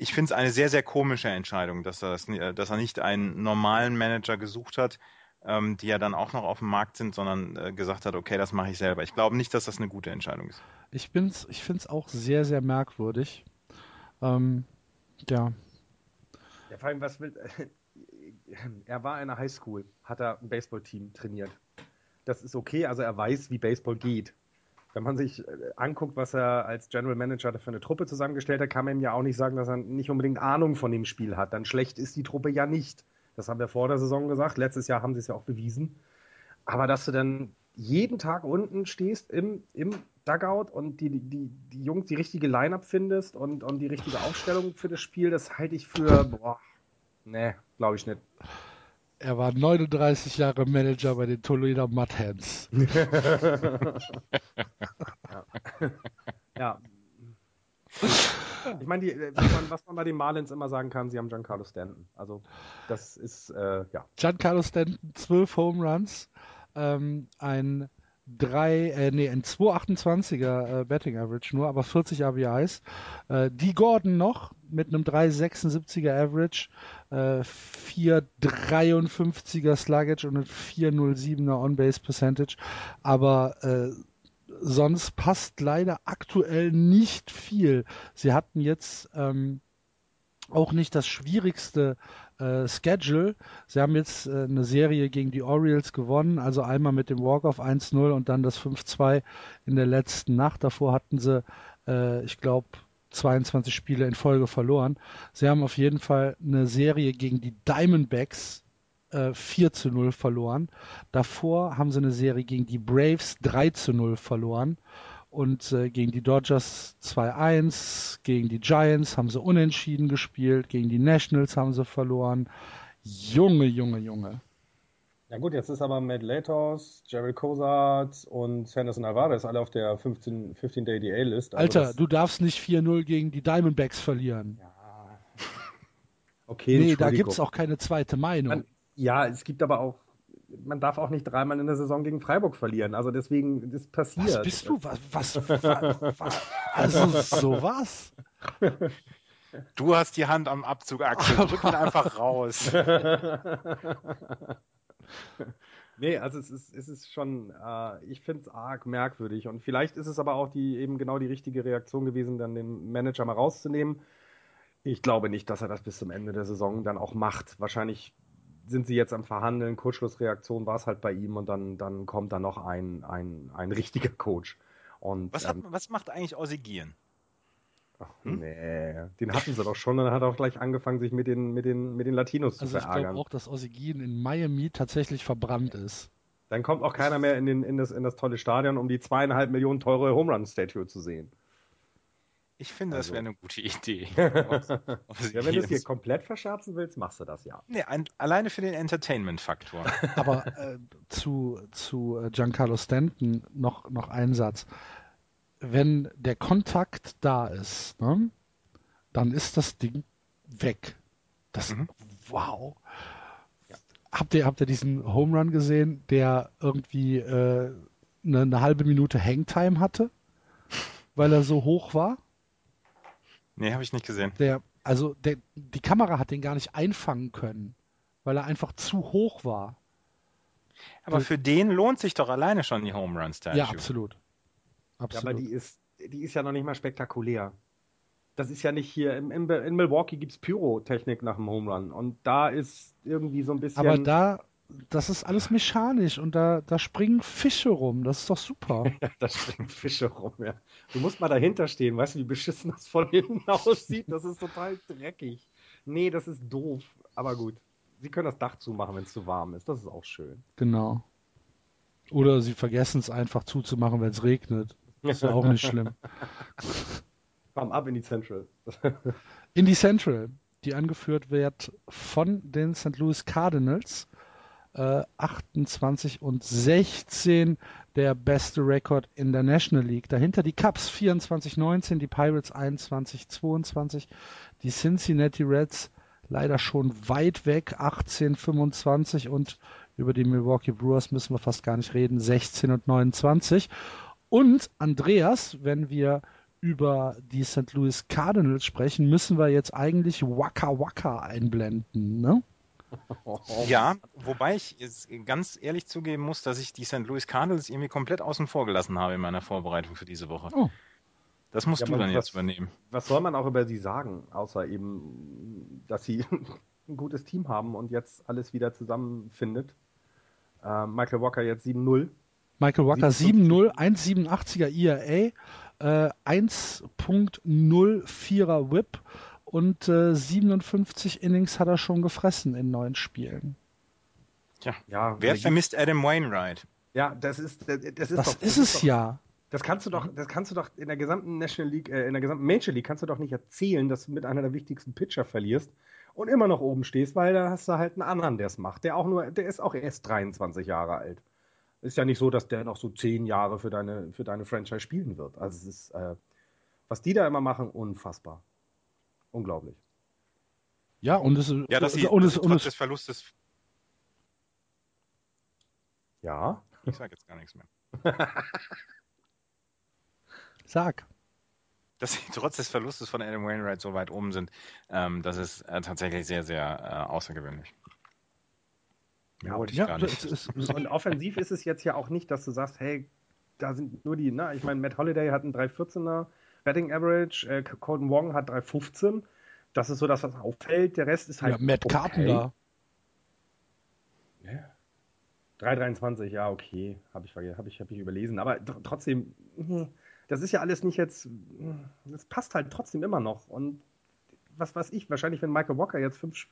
Ich finde es eine sehr, sehr komische Entscheidung, dass er, das, äh, dass er nicht einen normalen Manager gesucht hat, ähm, die ja dann auch noch auf dem Markt sind, sondern äh, gesagt hat, okay, das mache ich selber. Ich glaube nicht, dass das eine gute Entscheidung ist. Ich, bin's, ich finde es auch sehr, sehr merkwürdig. Ähm, ja, Ja, vor allem, was will. Er war in der Highschool, hat er ein Baseballteam trainiert. Das ist okay, also er weiß, wie Baseball geht. Wenn man sich äh, anguckt, was er als General Manager für eine Truppe zusammengestellt hat, kann man ihm ja auch nicht sagen, dass er nicht unbedingt Ahnung von dem Spiel hat. Dann schlecht ist die Truppe ja nicht. Das haben wir vor der Saison gesagt. Letztes Jahr haben sie es ja auch bewiesen. Aber dass du dann jeden Tag unten stehst im, im Dugout und die, die, die Jungs die richtige Line-Up findest und, und die richtige Aufstellung für das Spiel, das halte ich für, boah, nee, glaube ich nicht. Er war 39 Jahre Manager bei den Toledo Mud Hens. Ja. Ich meine, die- äh, was man, was man bei den Marlins immer sagen kann, sie haben Giancarlo Stanton. Also, das ist, äh, ja. Giancarlo Stanton, 12 Home Runs, ähm, ein 3, äh, nee, ein 228er äh, Betting Average nur, aber 40 RBIs. Äh, die Gordon noch mit einem 376er Average, äh, 453er Sluggage und einem 407er On-Base Percentage. Aber äh, sonst passt leider aktuell nicht viel. Sie hatten jetzt ähm, auch nicht das schwierigste äh, Schedule. Sie haben jetzt äh, eine Serie gegen die Orioles gewonnen, also einmal mit dem Walk-Off 1-0 und dann das 5-2 in der letzten Nacht. Davor hatten sie, äh, ich glaube, 22 Spiele in Folge verloren. Sie haben auf jeden Fall eine Serie gegen die Diamondbacks äh, 4 zu 0 verloren. Davor haben sie eine Serie gegen die Braves 3 zu 0 verloren. Und äh, gegen die Dodgers 2-1, gegen die Giants haben sie unentschieden gespielt, gegen die Nationals haben sie verloren. Junge, Junge, Junge. Ja gut, jetzt ist aber Matt Latos, Jerry Cosart und Sanderson Alvarez alle auf der 15 15-Day DA-List. Also Alter, das- du darfst nicht 4-0 gegen die Diamondbacks verlieren. okay, nee, da Entschuldigung. gibt's auch keine zweite Meinung. Man, ja, es gibt aber auch, man darf auch nicht dreimal in der Saison gegen Freiburg verlieren. Also deswegen, das passiert. was bist du? Was? was, was, was also sowas? Du hast die Hand am Abzug, Axel. Drück ihn einfach raus. Nee, also es ist, es ist schon, äh, ich finde es arg merkwürdig. Und vielleicht ist es aber auch die eben genau die richtige Reaktion gewesen, dann den Manager mal rauszunehmen. Ich glaube nicht, dass er das bis zum Ende der Saison dann auch macht. Wahrscheinlich sind sie jetzt am Verhandeln, Kurzschlussreaktion war es halt bei ihm und dann, dann kommt da noch ein, ein, ein richtiger Coach. Und Was, hat, ähm, was macht eigentlich Ozzy ach, nee, den hatten sie doch schon und dann hat er auch gleich angefangen, sich mit den, mit den, mit den Latinos zu Also ich verärgern. glaube auch, dass Osigin in Miami tatsächlich verbrannt ist. Dann kommt auch keiner mehr in, den, in, das, in das tolle Stadion, um die zweieinhalb Millionen teure Home Run Statue zu sehen. Ich finde, das Also- wäre eine gute Idee. Ozzy Ja, wenn du es hier komplett verscherzen willst, machst du das ja. Nee, ein, alleine für den Entertainment-Faktor. Aber äh, zu, zu äh, Giancarlo Stanton noch, noch ein Satz. Wenn der Kontakt da ist, ne, dann ist das Ding weg. Das, Mhm. wow. Habt ihr, habt ihr diesen Home Run gesehen, der irgendwie äh, eine, eine halbe Minute Hangtime hatte, weil er so hoch war? Nee, habe ich nicht gesehen. Der, also der, die Kamera hat den gar nicht einfangen können, weil er einfach zu hoch war. Aber für den lohnt sich doch alleine schon die Home Run Statue. Ja, absolut. Ja, Absolut. aber die ist, die ist ja noch nicht mal spektakulär. das ist ja nicht hier, in, in, in Milwaukee gibt es Pyrotechnik nach dem Home Run und da ist irgendwie so ein bisschen... Aber da, das ist alles mechanisch und da, da springen Fische rum, das ist doch super. da springen Fische rum, ja. Du musst mal dahinter stehen, weißt du, wie beschissen das von hinten aussieht? Das ist total dreckig. Nee, das ist doof, aber gut. Sie können das Dach zumachen, wenn es zu warm ist, das ist auch schön. Genau. Oder sie vergessen es einfach zuzumachen, wenn es regnet. Ist ja auch nicht schlimm. Komm ab in die Central. in die Central, die angeführt wird von den St. Louis Cardinals. Äh, 28 und 16 der beste Rekord in der National League. Dahinter die Cubs 24-19, die Pirates 21-22, die Cincinnati Reds leider schon weit weg 18-25 und über die Milwaukee Brewers müssen wir fast gar nicht reden, 16 und 29. Und Andreas, wenn wir über die St. Louis Cardinals sprechen, müssen wir jetzt eigentlich Waka Waka einblenden, ne? Ja, wobei ich jetzt ganz ehrlich zugeben muss, dass ich die St. Louis Cardinals irgendwie komplett außen vor gelassen habe in meiner Vorbereitung für diese Woche. Oh. Das musst ja, du dann was, jetzt übernehmen. Was soll man auch über sie sagen, außer eben, dass sie ein gutes Team haben und jetzt alles wieder zusammenfindet? Äh, Michael Walker jetzt 7-0. Michael Walker 7-0, 1,87er IRA, äh, 1.04er Whip und äh, 57 Innings hat er schon gefressen in neun Spielen. Tja, ja, wer vermisst Adam Wainwright? Ja, das ist das ist, das doch, ist das es doch, ja. Das kannst du doch, das kannst du doch in der gesamten National League, äh, in der gesamten Major League kannst du doch nicht erzählen, dass du mit einer der wichtigsten Pitcher verlierst und immer noch oben stehst, weil da hast du halt einen anderen, der es macht. Der auch nur, der ist auch erst 23 Jahre alt. Ist ja nicht so, dass der noch so zehn Jahre für deine, für deine Franchise spielen wird. Also es ist, äh, was die da immer machen, unfassbar. Unglaublich. Ja, und es ist. Ja, dass sie und es, und es, des Verlustes. Ja. Ich sage jetzt gar nichts mehr. Sag. Dass sie trotz des Verlustes von Adam Wainwright so weit oben sind, ähm, das ist äh, tatsächlich sehr, sehr äh, außergewöhnlich. Ja, wollte ich ja, gar nicht. Ist, und offensiv ist es jetzt ja auch nicht, dass du sagst, hey, da sind nur die, ne? Ich meine, Matt Holiday hat einen 314er Betting Average, äh, Colton Wong hat 315. Das ist so das, was auffällt. Der Rest ist halt. Ja, Matt okay. Carpenter. Ja. 323, ja, okay. Habe ich, hab ich, hab ich überlesen. Aber trotzdem, das ist ja alles nicht jetzt. Das passt halt trotzdem immer noch. Und was weiß ich, wahrscheinlich, wenn Michael Walker jetzt fünf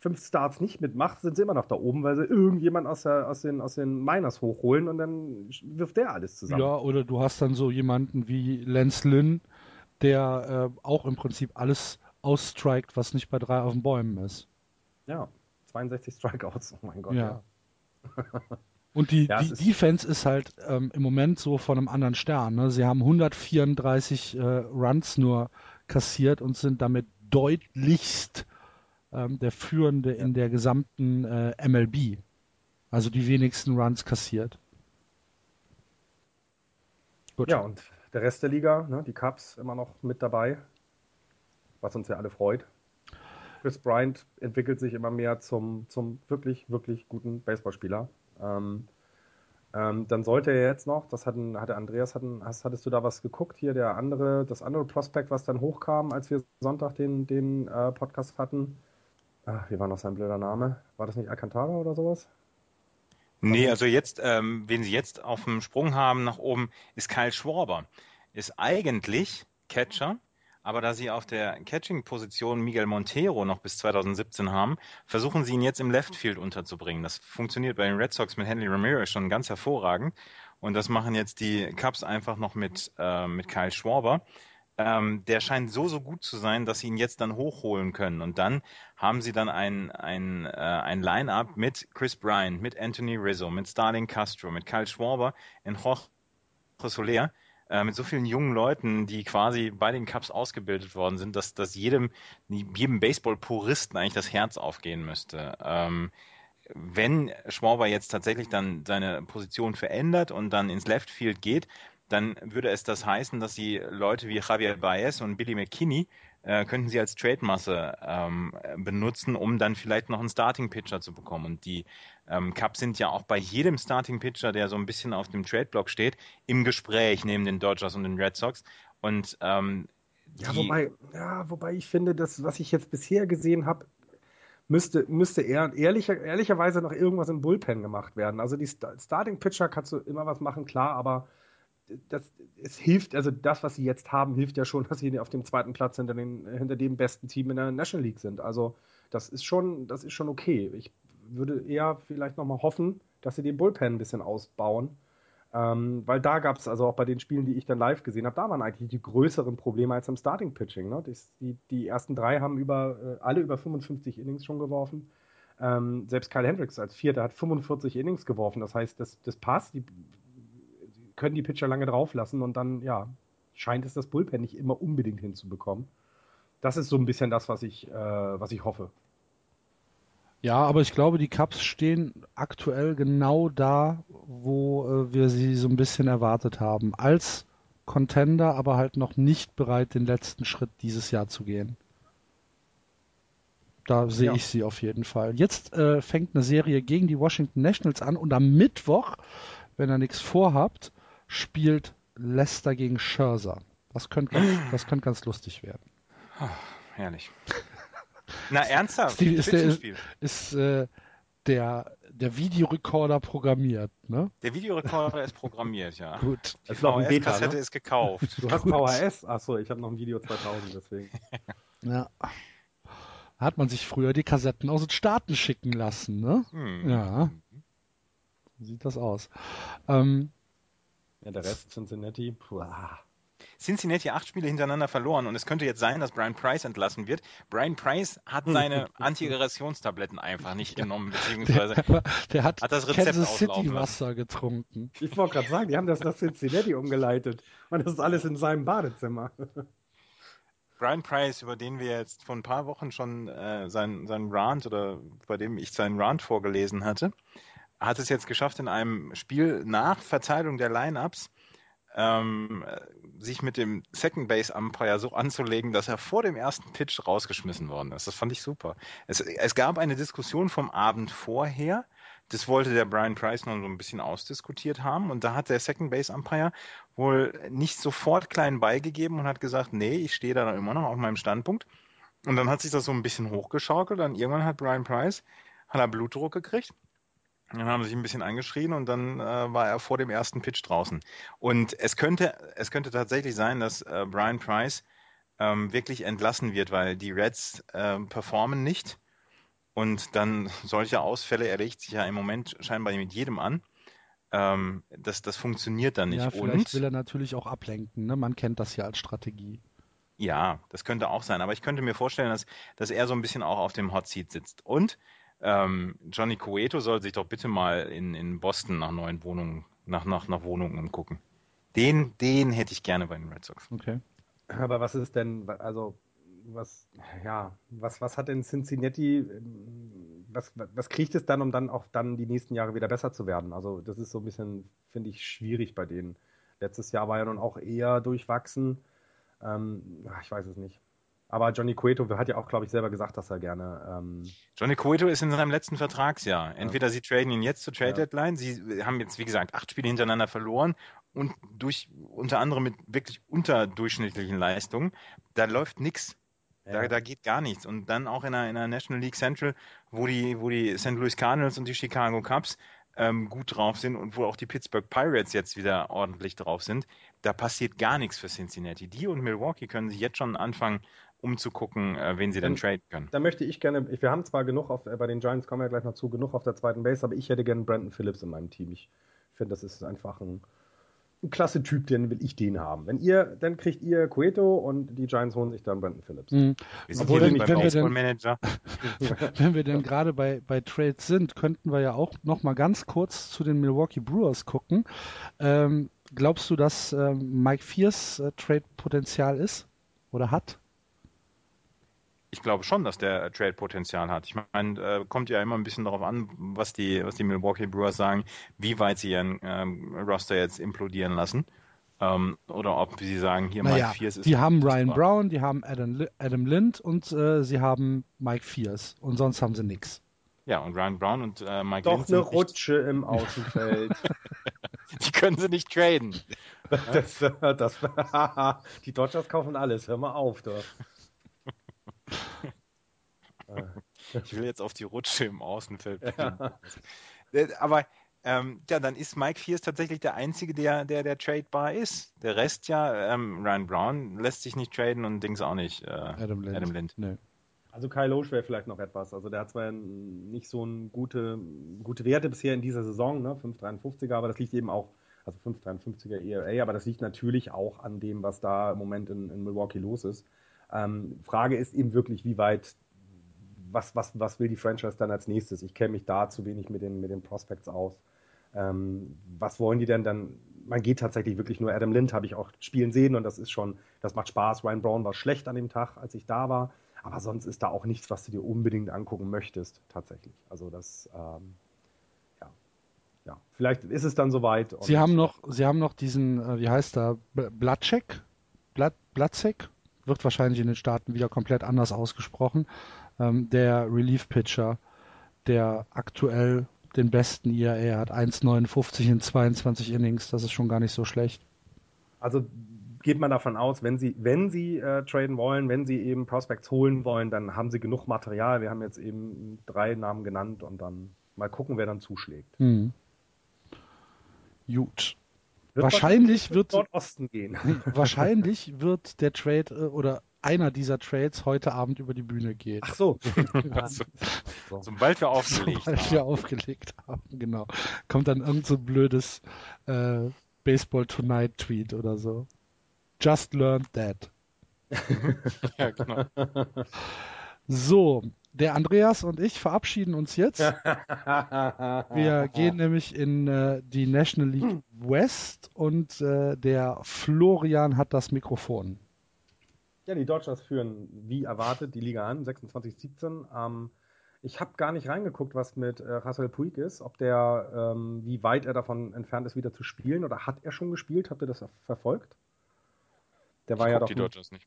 fünf Starts nicht mitmacht, sind sie immer noch da oben, weil sie irgendjemand aus, der, aus, den, aus den Miners hochholen und dann wirft der alles zusammen. Ja, oder du hast dann so jemanden wie Lance Lynn, der äh, auch im Prinzip alles ausstrikt, was nicht bei drei auf den Bäumen ist. Ja, 62 Strikeouts, oh mein Gott. Ja. ja. Und die, ja, die ist Defense ist halt ähm, im Moment so von einem anderen Stern. Ne? Sie haben 134 äh, Runs nur kassiert und sind damit deutlichst ähm, der Führende in der gesamten äh, MLB. Also die wenigsten Runs kassiert. Gut. Ja, und der Rest der Liga, ne, die Cubs immer noch mit dabei, was uns ja alle freut. Chris Bryant entwickelt sich immer mehr zum, zum wirklich, wirklich guten Baseballspieler. Ähm, ähm, dann sollte er jetzt noch, das hatten, hatte Andreas, hatten, hast, hattest du da was geguckt hier, der andere, das andere Prospekt, was dann hochkam, als wir Sonntag den, den äh, Podcast hatten, Ach, wie war noch sein blöder Name? War das nicht Alcantara oder sowas? Nee, also jetzt, ähm, wen sie jetzt auf dem Sprung haben nach oben, ist Kyle Schwarber. Ist eigentlich Catcher, aber da sie auf der Catching-Position Miguel Montero noch bis 2017 haben, versuchen sie ihn jetzt im Left Field unterzubringen. Das funktioniert bei den Red Sox mit Henry Ramirez schon ganz hervorragend. Und das machen jetzt die Cubs einfach noch mit, äh, mit Kyle Schwarber. Ähm, der scheint so, so gut zu sein, dass sie ihn jetzt dann hochholen können. Und dann haben sie dann ein, ein, äh, ein Line-Up mit Chris Bryant, mit Anthony Rizzo, mit Starling Castro, mit Kyle Schwarber, in Jorge Soler, äh, mit so vielen jungen Leuten, die quasi bei den Cups ausgebildet worden sind, dass, dass jedem, jedem Baseball-Puristen eigentlich das Herz aufgehen müsste. Ähm, wenn Schwarber jetzt tatsächlich dann seine Position verändert und dann ins Left Field geht, dann würde es das heißen, dass sie Leute wie Javier Baez und Billy McKinney äh, könnten sie als Trade-Masse ähm, benutzen, um dann vielleicht noch einen Starting-Pitcher zu bekommen. Und die ähm, Cubs sind ja auch bei jedem Starting-Pitcher, der so ein bisschen auf dem Trade-Block steht, im Gespräch neben den Dodgers und den Red Sox. Und ähm, Ja, wobei, ja, wobei ich finde, das, was ich jetzt bisher gesehen habe, müsste, müsste eher, ehrlicher, ehrlicherweise noch irgendwas im Bullpen gemacht werden. Also die Sta- Starting Pitcher kannst du immer was machen, klar, aber das, es hilft, also das, was sie jetzt haben, hilft ja schon, dass sie auf dem zweiten Platz hinter, den, hinter dem besten Team in der National League sind. Also das ist schon, das ist schon okay. Ich würde eher vielleicht nochmal hoffen, dass sie den Bullpen ein bisschen ausbauen. Ähm, weil da gab es, also auch bei den Spielen, die ich dann live gesehen habe, da waren eigentlich die größeren Probleme als im Starting Pitching. Ne? Das, die, die ersten drei haben über, äh, alle über 55 Innings schon geworfen. Ähm, selbst Kyle Hendricks als Vierter hat 45 Innings geworfen. Das heißt, das, das passt. Die, die können die Pitcher lange drauflassen und dann, ja, scheint es das Bullpen nicht immer unbedingt hinzubekommen. Das ist so ein bisschen das, was ich, äh, was ich hoffe. Ja, aber ich glaube, die Cubs stehen aktuell genau da, wo äh, wir sie so ein bisschen erwartet haben. Als Contender, aber halt noch nicht bereit, den letzten Schritt dieses Jahr zu gehen. Da sehe Ja. ich sie auf jeden Fall. Jetzt äh, fängt eine Serie gegen die Washington Nationals an und am Mittwoch, wenn ihr nichts vorhabt, spielt Leicester gegen Scherzer. Das könnte ganz, das könnte ganz lustig werden. Herrlich. Na, ernsthaft? Steve, ist der-. Ist äh, der, der Videorekorder programmiert, ne? Der Videorekorder ist programmiert, ja. Gut. Die Beta, VHS-Kassette ne? ist gekauft. Du hast Gut. VHS? Achso, ich habe noch ein Video 2000, deswegen. Ja. Hat man sich früher die Kassetten aus den Staaten schicken lassen, ne? Hm. Ja. So sieht das aus. Ähm, Ja, der Rest Cincinnati, puh, ah. Cincinnati acht Spiele hintereinander verloren und es könnte jetzt sein, dass Brian Price entlassen wird. Brian Price hat seine Antiaggressionstabletten einfach nicht genommen, beziehungsweise der, der hat, Hat das Rezept Kansas City lassen. Wasser getrunken. Ich wollte gerade sagen, die haben das nach Cincinnati umgeleitet. Und das ist alles in seinem Badezimmer. Brian Price, über den wir jetzt vor ein paar Wochen schon äh, seinen, seinen Rant oder bei dem ich seinen Rant vorgelesen hatte, hat es jetzt geschafft, in einem Spiel nach Verteilung der Lineups ähm, äh, sich mit dem Second Base Umpire so anzulegen, dass er vor dem ersten Pitch rausgeschmissen worden ist. Das fand ich super. Es, es gab eine Diskussion vom Abend vorher. Das wollte der Brian Price noch so ein bisschen ausdiskutiert haben. Und da hat der Second Base Umpire wohl nicht sofort klein beigegeben und hat gesagt, nee, ich stehe da immer noch auf meinem Standpunkt. Und dann hat sich das so ein bisschen hochgeschaukelt. Dann irgendwann hat Brian Price hat er Blutdruck gekriegt. Dann haben sie sich ein bisschen angeschrien und dann äh, war er vor dem ersten Pitch draußen. Und es könnte, es könnte tatsächlich sein, dass äh, Brian Price ähm, wirklich entlassen wird, weil die Reds ähm, performen nicht. Und dann solche Ausfälle erlegt sich ja im Moment scheinbar mit jedem an. Ähm, das, das funktioniert dann nicht. Ja, vielleicht und will er natürlich auch ablenken, ne? Man kennt das ja als Strategie. ja, das könnte auch sein. Aber ich könnte mir vorstellen, dass, dass er so ein bisschen auch auf dem Hot Seat sitzt. Und ähm, Johnny Cueto soll sich doch bitte mal in, in Boston nach neuen Wohnungen, nach, nach, nach Wohnungen umgucken. Den, den hätte ich gerne bei den Red Sox. Okay. Aber was ist denn, also, was, ja, was, was hat denn Cincinnati, ähm, was, was kriegt es dann, um dann auch dann die nächsten Jahre wieder besser zu werden? Also, das ist so ein bisschen, finde ich, schwierig bei denen. Letztes Jahr war ja nun auch eher durchwachsen. Ähm, ich weiß es nicht. Aber Johnny Cueto hat ja auch, glaube ich, selber gesagt, dass er gerne. Ähm, Johnny Cueto ist in seinem letzten Vertragsjahr. Entweder sie traden ihn jetzt zur Trade Ja. Deadline, sie haben jetzt, wie gesagt, acht Spiele hintereinander verloren und durch unter anderem mit wirklich unterdurchschnittlichen Leistungen, da läuft nichts. Da, Ja. da geht gar nichts. Und dann auch in der, in der National League Central, wo die, wo die St. Louis Cardinals und die Chicago Cubs ähm, gut drauf sind und wo auch die Pittsburgh Pirates jetzt wieder ordentlich drauf sind, da passiert gar nichts für Cincinnati. Die und Milwaukee können sich jetzt schon anfangen, umzugucken, äh, wen sie dann Ähm, traden können. da möchte ich gerne, wir haben zwar genug auf, äh, bei den Giants kommen wir gleich noch zu, genug auf der zweiten Base, aber ich hätte gerne Brandon Phillips in meinem Team. Ich finde, das ist einfach ein, ein klasse Typ, den will ich den haben. Wenn ihr, dann kriegt ihr Cueto und die Giants holen sich dann Brandon Phillips. Hm. Wir sind Obwohl, hier wenn- beim wenn wir denn-. Wenn wir denn gerade bei, bei Trades sind, könnten wir ja auch noch mal ganz kurz zu den Milwaukee Brewers gucken. Ähm, glaubst du, dass ähm, Mike Fierce äh, Trade-Potenzial ist oder hat? Ich glaube schon, dass der äh, Trade-Potenzial hat. Ich meine, äh, kommt ja immer ein bisschen darauf an, was die, was die Milwaukee Brewers sagen, wie weit sie ihren ähm, Roster jetzt implodieren lassen. Ähm, oder ob sie sagen, hier Naja, Mike Fierce ist. die haben Ryan super. Brown, die haben Adam, Li- Adam Lind und äh, sie haben Mike Fierce und sonst haben sie nichts. Ja, und Ryan Brown und äh, Mike Doch Lind eine sind nicht, Rutsche im Außenfeld. die können sie nicht traden. Das, das, die Dodgers kaufen alles, hör mal auf. Du. Ich will jetzt auf die Rutsche im Außenfeld. Ja. Äh, aber ähm, ja, dann ist Mike Fierce tatsächlich der Einzige, der, der, der tradebar ist. Der Rest ja, ähm, Ryan Brown lässt sich nicht traden und Dings auch nicht. Äh, Adam Lind. Adam Lind. Nee. Also Kyle Loesch wäre vielleicht noch etwas. Also der hat zwar nicht so ein gute, gute Werte bisher in dieser Saison, ne? 5,53er, aber das liegt eben auch, also 5,53er ERA, aber das liegt natürlich auch an dem, was da im Moment in, in Milwaukee los ist. Ähm, Frage ist eben wirklich, wie weit, was, was, was will die Franchise dann als nächstes? Ich kenne mich da zu wenig mit den, mit den Prospects aus. Ähm, was wollen die denn dann? Man geht tatsächlich wirklich nur Adam Lind, habe ich auch spielen sehen und das ist schon, das macht Spaß. Ryan Brown war schlecht an dem Tag, als ich da war. Aber sonst ist da auch nichts, was du dir unbedingt angucken möchtest, tatsächlich. Also das, ähm, ja. ja. Vielleicht ist es dann soweit. Sie haben noch, Sie haben noch diesen, äh, wie heißt der, Blatschek? Blat, Blatzek? Wird wahrscheinlich in den Staaten wieder komplett anders ausgesprochen. Ähm, der Relief-Pitcher, der aktuell den besten IAE hat, 1,59 in 22 Innings, das ist schon gar nicht so schlecht. Also geht man davon aus, wenn sie, wenn sie äh, traden wollen, wenn sie eben Prospects holen wollen, dann haben sie genug Material. Wir haben jetzt eben drei Namen genannt und dann mal gucken, wer dann zuschlägt. Hm. Gut. Wird wahrscheinlich wird Nordosten gehen. wahrscheinlich wird der Trade äh, oder einer dieser Trades heute Abend über die Bühne gehen. Ach so. also, sobald wir aufgelegt sobald haben. wir aufgelegt haben, genau. Kommt dann irgend so ein blödes äh, Baseball Tonight Tweet oder so. Just learned that. ja, genau. So, der Andreas und ich verabschieden uns jetzt. Wir gehen nämlich in äh, die National League West und äh, der Florian hat das Mikrofon. Ja, die Dodgers führen wie erwartet die Liga an, 26-17. Ähm, ich habe gar nicht reingeguckt, was mit äh, Russell Puig ist, ob der, ähm, wie weit er davon entfernt ist, wieder zu spielen oder hat er schon gespielt? Habt ihr das verfolgt? Der war ich ja doch. Die Dodgers nicht.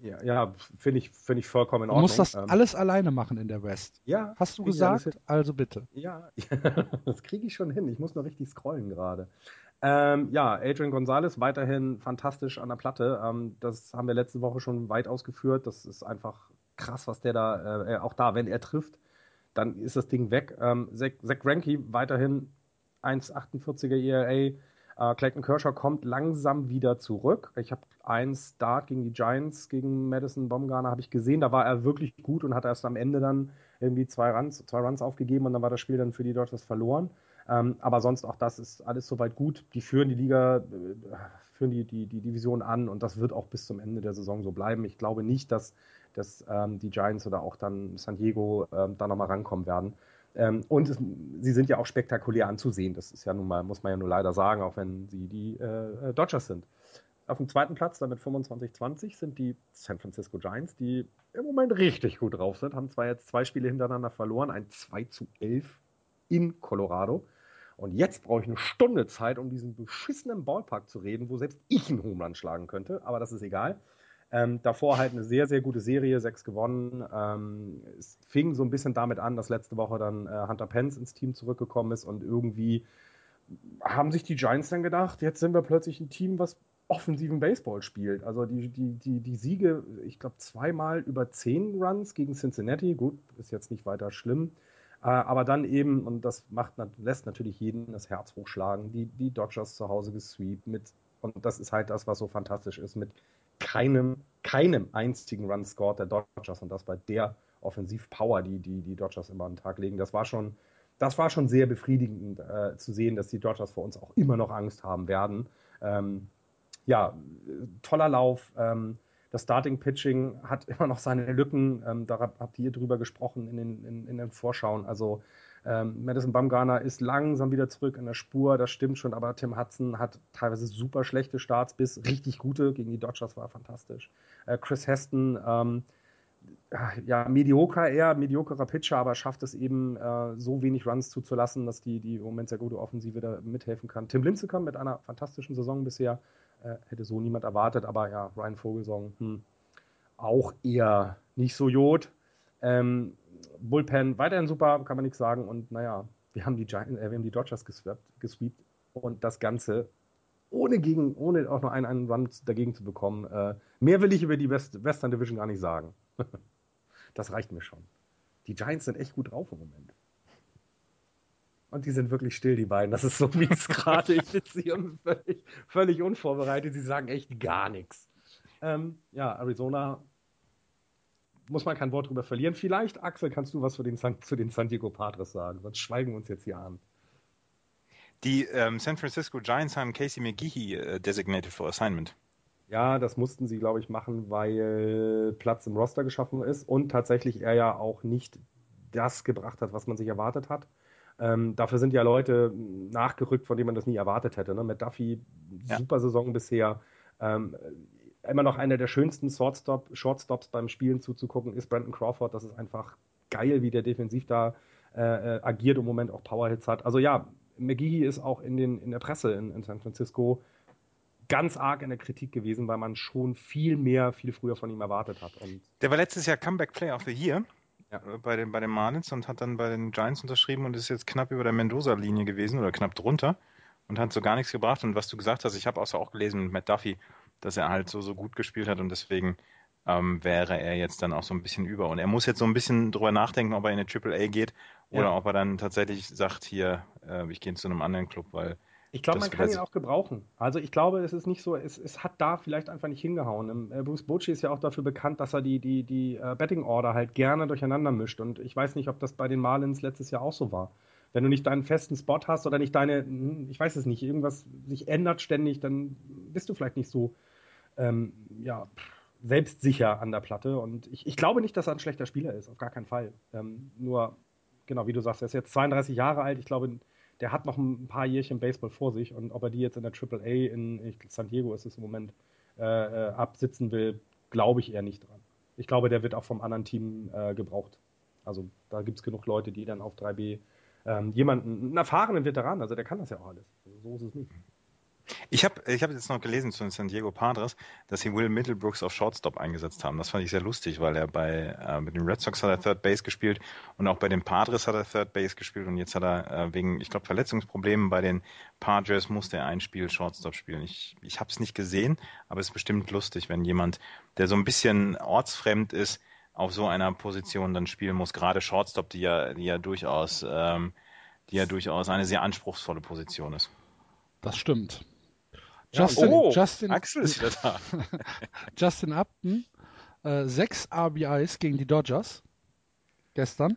Ja, ja finde ich, find ich vollkommen in Ordnung. Du musst das ähm, alles alleine machen in der West. Ja. Hast du gesagt? Also bitte. Ja, das kriege ich schon hin. Ich muss noch richtig scrollen gerade. Ähm, ja, Adrian Gonzalez weiterhin fantastisch an der Platte. Ähm, das haben wir letzte Woche schon weit ausgeführt. Das ist einfach krass, was der da, äh, auch da, wenn er trifft, dann ist das Ding weg. Ähm, Zach, Zach Greinke weiterhin 1,48er ERA. Äh, Clayton Kershaw kommt langsam wieder zurück. Ich habe einen Start gegen die Giants, gegen Madison Baumgartner, habe ich gesehen. Da war er wirklich gut und hat erst am Ende dann irgendwie zwei Runs, zwei Runs aufgegeben und dann war das Spiel dann für die Dodgers verloren. Ähm, aber sonst auch das ist alles soweit gut. Die führen die Liga, äh, führen die, die, die Division an und das wird auch bis zum Ende der Saison so bleiben. Ich glaube nicht, dass, dass ähm, die Giants oder auch dann San Diego ähm, da nochmal rankommen werden. Ähm, und es, sie sind ja auch spektakulär anzusehen. Das ist ja nun mal, muss man ja nur leider sagen, auch wenn sie die äh, Dodgers sind. Auf dem zweiten Platz, damit 25-20, sind die San Francisco Giants, die im Moment richtig gut drauf sind. Haben zwar jetzt zwei Spiele hintereinander verloren, ein 2 zu 11 in Colorado. Und jetzt brauche ich eine Stunde Zeit, um diesen beschissenen Ballpark zu reden, wo selbst ich einen Homerun schlagen könnte, aber das ist egal. Ähm, davor halt eine sehr, sehr gute Serie, sechs gewonnen. Ähm, es fing so ein bisschen damit an, dass letzte Woche dann äh, Hunter Pence ins Team zurückgekommen ist und irgendwie haben sich die Giants dann gedacht, jetzt sind wir plötzlich ein Team, was offensiven Baseball spielt. Also die, die, die, die Siege, ich glaube, zweimal über zehn Runs gegen Cincinnati, gut, ist jetzt nicht weiter schlimm. Äh, aber dann eben, und das macht, lässt natürlich jeden das Herz hochschlagen, die, die Dodgers zu Hause gesweept mit, und das ist halt das, was so fantastisch ist, mit keinem, keinem einzigen Run scored der Dodgers und das bei der Offensivpower, die, die die Dodgers immer an den Tag legen. Das war schon, das war schon sehr befriedigend äh, zu sehen, dass die Dodgers vor uns auch immer noch Angst haben werden. Ähm, ja, toller Lauf. Ähm, das Starting Pitching hat immer noch seine Lücken. Ähm, da habt ihr drüber gesprochen in den, in, in den Vorschauen. Also ähm, Madison Bumgarner ist langsam wieder zurück in der Spur, das stimmt schon, aber Tim Hudson hat teilweise super schlechte Starts bis richtig gute. Gegen die Dodgers war fantastisch. Äh, Chris Heston, ähm, ja, medioker eher, mediokerer Pitcher, aber schafft es eben, äh, so wenig Runs zuzulassen, dass die, die im Moment sehr gute Offensive da mithelfen kann. Tim Lincecum mit einer fantastischen Saison bisher, äh, hätte so niemand erwartet, aber ja, Ryan Vogelsong, hm, auch eher nicht so Jod. Ähm, Bullpen weiterhin super, kann man nichts sagen. Und naja, wir haben die, Giants, äh, wir haben die Dodgers gesweept, gesweept und das Ganze ohne, gegen, ohne auch nur einen, einen Run dagegen zu bekommen. Äh, mehr will ich über die West Western Division gar nicht sagen. das reicht mir schon. Die Giants sind echt gut drauf im Moment. Und die sind wirklich still, die beiden. Das ist so mies gerade. Ich sitze hier völlig, völlig unvorbereitet. Sie sagen echt gar nichts. Ähm, ja, Arizona muss man kein Wort drüber verlieren. Vielleicht, Axel, kannst du was zu den, San, zu den San Diego Padres sagen? Sonst schweigen wir uns jetzt hier an. Die ähm, San Francisco Giants haben Casey McGehee äh, designated for assignment. Ja, das mussten sie, glaube ich, machen, weil Platz im Roster geschaffen ist und tatsächlich er ja auch nicht das gebracht hat, was man sich erwartet hat. Ähm, dafür sind ja Leute nachgerückt, von denen man das nie erwartet hätte. Ne? Mit Duffy, ja. super Saison bisher. Ähm, immer noch einer der schönsten Shortstop, Shortstops beim Spielen zuzugucken ist Brandon Crawford. Das ist einfach geil, wie der defensiv da äh, äh agiert und im Moment auch Powerhits hat. Also ja, McGee ist auch in, den, in der Presse in, in San Francisco ganz arg in der Kritik gewesen, weil man schon viel mehr, viel früher von ihm erwartet hat. Und der war letztes Jahr Comeback Player of the Year ja. Äh, bei, den, bei den Marlins und hat dann bei den Giants unterschrieben und ist jetzt knapp über der Mendoza-Linie gewesen oder knapp drunter und hat so gar nichts gebracht. Und was du gesagt hast, ich habe auch, auch gelesen mit Matt Duffy, dass er halt so, so gut gespielt hat und deswegen ähm, wäre er jetzt dann auch so ein bisschen über. Und er muss jetzt so ein bisschen drüber nachdenken, ob er in eine Triple A geht oder ja. ob er dann tatsächlich sagt, hier, äh, ich gehe zu einem anderen Club, weil ich glaube, man kann ihn auch gebrauchen. Also ich glaube, es ist nicht so, es, es hat da vielleicht einfach nicht hingehauen. Äh, Bruce Bochy ist ja auch dafür bekannt, dass er die, die, die äh, Betting Order halt gerne durcheinander mischt. Und ich weiß nicht, ob das bei den Marlins letztes Jahr auch so war. Wenn du nicht deinen festen Spot hast oder nicht deine, hm, ich weiß es nicht, irgendwas sich ändert ständig, dann bist du vielleicht nicht so ähm, ja, selbstsicher an der Platte. Und ich, ich glaube nicht, dass er ein schlechter Spieler ist, auf gar keinen Fall. Ähm, nur, genau, wie du sagst, er ist jetzt 32 Jahre alt. Ich glaube, der hat noch ein paar Jährchen Baseball vor sich und ob er die jetzt in der Triple A in San Diego ist es im Moment äh, äh, absitzen will, glaube ich eher nicht dran. Ich glaube, der wird auch vom anderen Team äh, gebraucht. Also da gibt es genug Leute, die dann auf 3B ähm, jemanden, einen erfahrenen Veteran, also der kann das ja auch alles. Also so ist es nicht. Ich habe ich hab jetzt noch gelesen zu den San Diego Padres, dass sie Will Middlebrooks auf Shortstop eingesetzt haben. Das fand ich sehr lustig, weil er bei äh, mit den Red Sox hat er Third Base gespielt und auch bei den Padres hat er Third Base gespielt und jetzt hat er äh, wegen, ich glaube, Verletzungsproblemen bei den Padres musste er ein Spiel Shortstop spielen. Ich, ich habe es nicht gesehen, aber es ist bestimmt lustig, wenn jemand, der so ein bisschen ortsfremd ist, auf so einer Position dann spielen muss, gerade Shortstop, die ja, die ja durchaus, ähm, die ja durchaus eine sehr anspruchsvolle Position ist. Das stimmt. Justin, oh, Justin, Axel ist wieder da. Justin Upton, äh, sechs RBIs gegen die Dodgers gestern.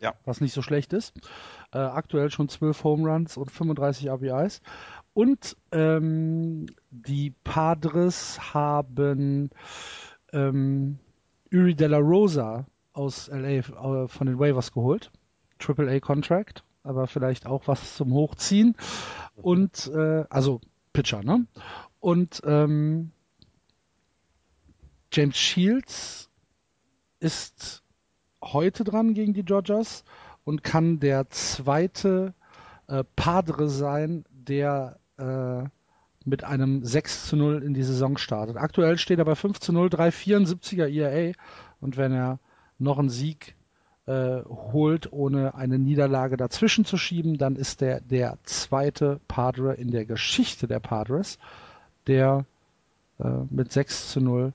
Ja. Was nicht so schlecht ist. Äh, aktuell schon zwölf Home Runs und 35 RBIs. Und ähm, die Padres haben ähm, Uri De La Rosa aus LA äh, von den Waivers geholt. Triple A Contract, aber vielleicht auch was zum Hochziehen. Und äh, also Pitcher, ne? Und ähm, James Shields ist heute dran gegen die Dodgers und kann der zweite äh, Padre sein, der äh, mit einem 6 zu 0 in die Saison startet. Aktuell steht er bei 5 zu 0, 3,74er ERA und wenn er noch einen Sieg äh, holt, ohne eine Niederlage dazwischen zu schieben, dann ist er der zweite Padre in der Geschichte der Padres, der äh, mit 6 zu 0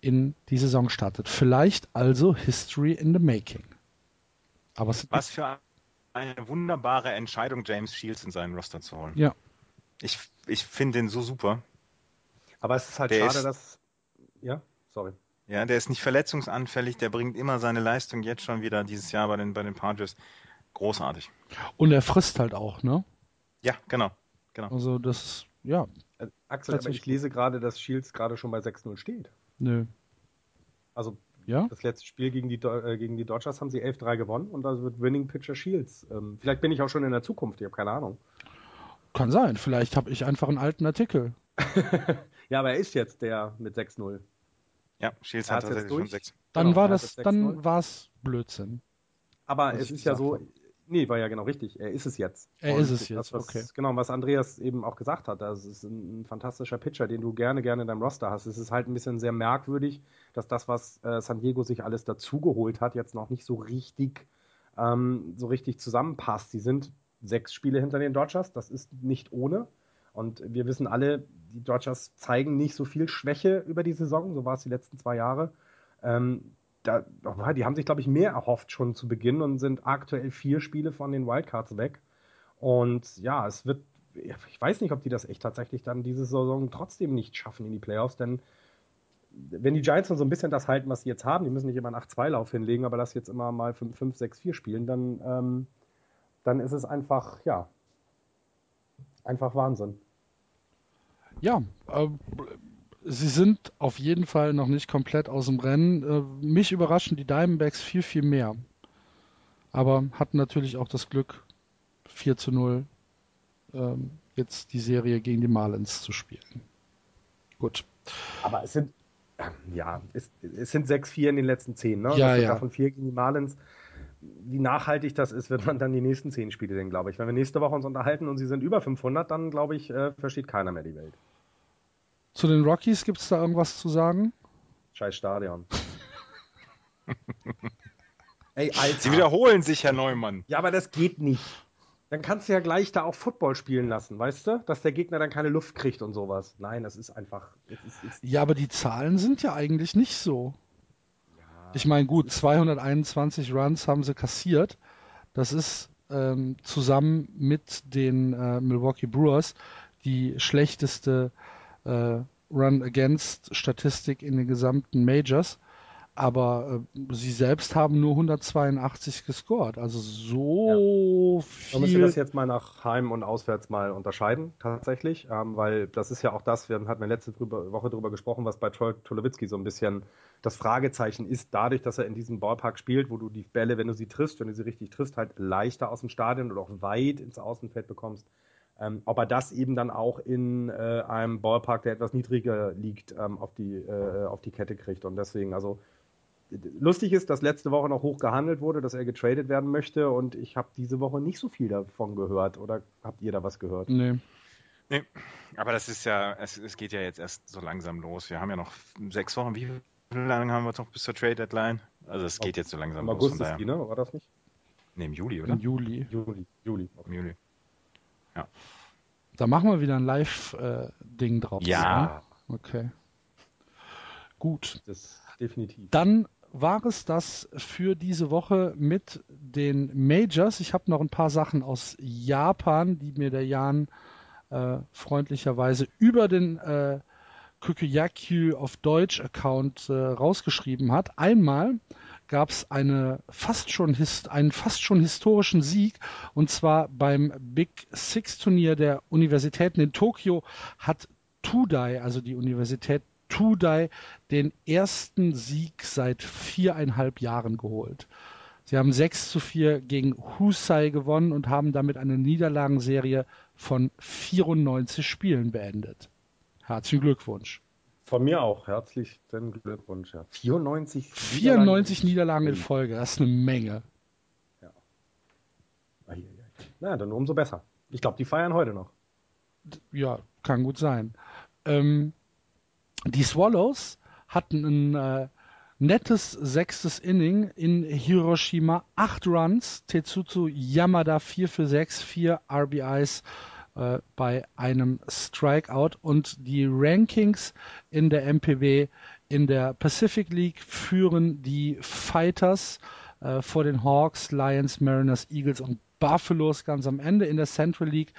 in die Saison startet. Vielleicht also History in the Making. Aber Was für eine wunderbare Entscheidung, James Shields in seinen Roster zu holen. Ja. Ich, ich finde den so super. Aber es ist halt der schade, ist, dass. Ja, sorry. Ja, der ist nicht verletzungsanfällig, der bringt immer seine Leistung jetzt schon wieder dieses Jahr bei den, bei den Padres. Großartig. Und er frisst halt auch, ne? Ja, genau. genau. Also das, ja. Äh, Axel, aber ich lese gerade, dass Shields gerade schon bei 6-0 steht. Nö. Also ja? das letzte Spiel gegen die, äh, gegen die Dodgers haben sie 11-3 gewonnen und da wird Winning Pitcher Shields. Ähm, vielleicht bin ich auch schon in der Zukunft, ich habe keine Ahnung. Kann sein, vielleicht habe ich einfach einen alten Artikel. ja, aber er ist jetzt der mit 6-0. Ja, Shields hat tatsächlich schon sechs. Dann genau, war das, dann war es Blödsinn. Aber es ist ja so, nee, war ja genau richtig. Er ist es jetzt. Er Und ist es jetzt, das, was, okay. Genau, was Andreas eben auch gesagt hat, das ist ein, ein, fantastischer Pitcher, den du gerne, gerne in deinem Roster hast. Es ist halt ein bisschen sehr merkwürdig, dass das, was äh, San Diego sich alles dazugeholt hat, jetzt noch nicht so richtig, ähm, so richtig zusammenpasst. Sie sind sechs Spiele hinter den Dodgers, das ist nicht ohne. Und wir wissen alle, die Dodgers zeigen nicht so viel Schwäche über die Saison, so war es die letzten zwei Jahre. Ähm, da, die haben sich, glaube ich, mehr erhofft schon zu Beginn und sind aktuell vier Spiele von den Wildcards weg. Und ja, es wird, ich weiß nicht, ob die das echt tatsächlich dann diese Saison trotzdem nicht schaffen in die Playoffs, denn wenn die Giants so ein bisschen das halten, was sie jetzt haben, die müssen nicht immer einen 8-2-Lauf hinlegen, aber das jetzt immer mal 5-6-4 spielen, dann, ähm, dann ist es einfach, ja, einfach Wahnsinn. Ja, äh, sie sind auf jeden Fall noch nicht komplett aus dem Rennen. Äh, mich überraschen die Diamondbacks viel, viel mehr. Aber hatten natürlich auch das Glück, 4 zu 0 ähm, jetzt die Serie gegen die Marlins zu spielen. Gut. Aber es sind, ja, es, es sind 6-4 in den letzten 10, ne? Ja, ja. Davon 4 gegen die Marlins. Wie nachhaltig das ist, wird man dann die nächsten 10 Spiele sehen, glaube ich. Wenn wir nächste Woche uns unterhalten und sie sind über 500, dann glaube ich, äh, versteht keiner mehr die Welt. Zu den Rockies gibt es da irgendwas zu sagen? Scheiß Stadion. Ey, Alter. Sie wiederholen sich, Herr Neumann. Ja, aber das geht nicht. Dann kannst du ja gleich da auch Football spielen lassen, weißt du? Dass der Gegner dann keine Luft kriegt und sowas. Nein, das ist einfach. Das ist, ist Ja, aber die Zahlen sind ja eigentlich nicht so. Ich meine, gut, 221 Runs haben sie kassiert. Das ist ähm, zusammen mit den äh, Milwaukee Brewers die schlechteste äh, Run-Against-Statistik in den gesamten Majors. Aber äh, sie selbst haben nur 182 gescored. Also so Man müsste viel. das jetzt mal nach Heim und Auswärts mal unterscheiden, tatsächlich, ähm, weil das ist ja auch das, wir hatten ja letzte drüber, Woche darüber gesprochen, was bei Troy Tulowitzki so ein bisschen das Fragezeichen ist, dadurch, dass er in diesem Ballpark spielt, wo du die Bälle, wenn du sie triffst, wenn du sie richtig triffst, halt leichter aus dem Stadion oder auch weit ins Außenfeld bekommst. Ähm, ob er das eben dann auch in äh, einem Ballpark, der etwas niedriger liegt, ähm, auf, die, äh, auf die Kette kriegt. Und deswegen, also lustig ist, dass letzte Woche noch hoch gehandelt wurde, dass er getradet werden möchte und ich habe diese Woche nicht so viel davon gehört. Oder habt ihr da was gehört? Nee. Nee, aber das ist ja, es, es geht ja jetzt erst so langsam los. Wir haben ja noch sechs Wochen. Wie lange haben wir noch bis zur Trade Deadline? Also es geht jetzt so langsam Im los. August Von ist daher. die, ne? War das nicht? Nee, im Juli, oder? Im Juli. Juli. Juli. Im Juli. Da machen wir wieder ein Live-Ding drauf. Ja. Ne? Okay. Gut. Das definitiv. Dann war es das für diese Woche mit den Majors. Ich habe noch ein paar Sachen aus Japan, die mir der Jan äh, freundlicherweise über den äh, Kukuyaku auf Deutsch Account äh, rausgeschrieben hat. Einmal gab es eine einen fast schon historischen Sieg und zwar beim Big Six Turnier der Universitäten in Tokio hat Tudai, also die Universität Tudai, den ersten Sieg seit viereinhalb Jahren geholt. Sie haben 6 zu 4 gegen Husai gewonnen und haben damit eine Niederlagenserie von 94 Spielen beendet. Herzlichen Glückwunsch. Von mir auch. Herzlichen Glückwunsch. Ja. 94 94 Niederlagen in Folge, das ist eine Menge. Eieiei. Na, dann umso besser. Ich glaube, die feiern heute noch. Ja, kann gut sein. Ähm, die Swallows hatten ein äh, nettes sechstes Inning in Hiroshima. Acht Runs, Tetsuto Yamada 4 für 6, 4 RBIs äh, bei einem Strikeout. Und die Rankings in der MPB in der Pacific League führen die Fighters äh, vor den Hawks, Lions, Mariners, Eagles und Buffaloes ganz am Ende. In der Central League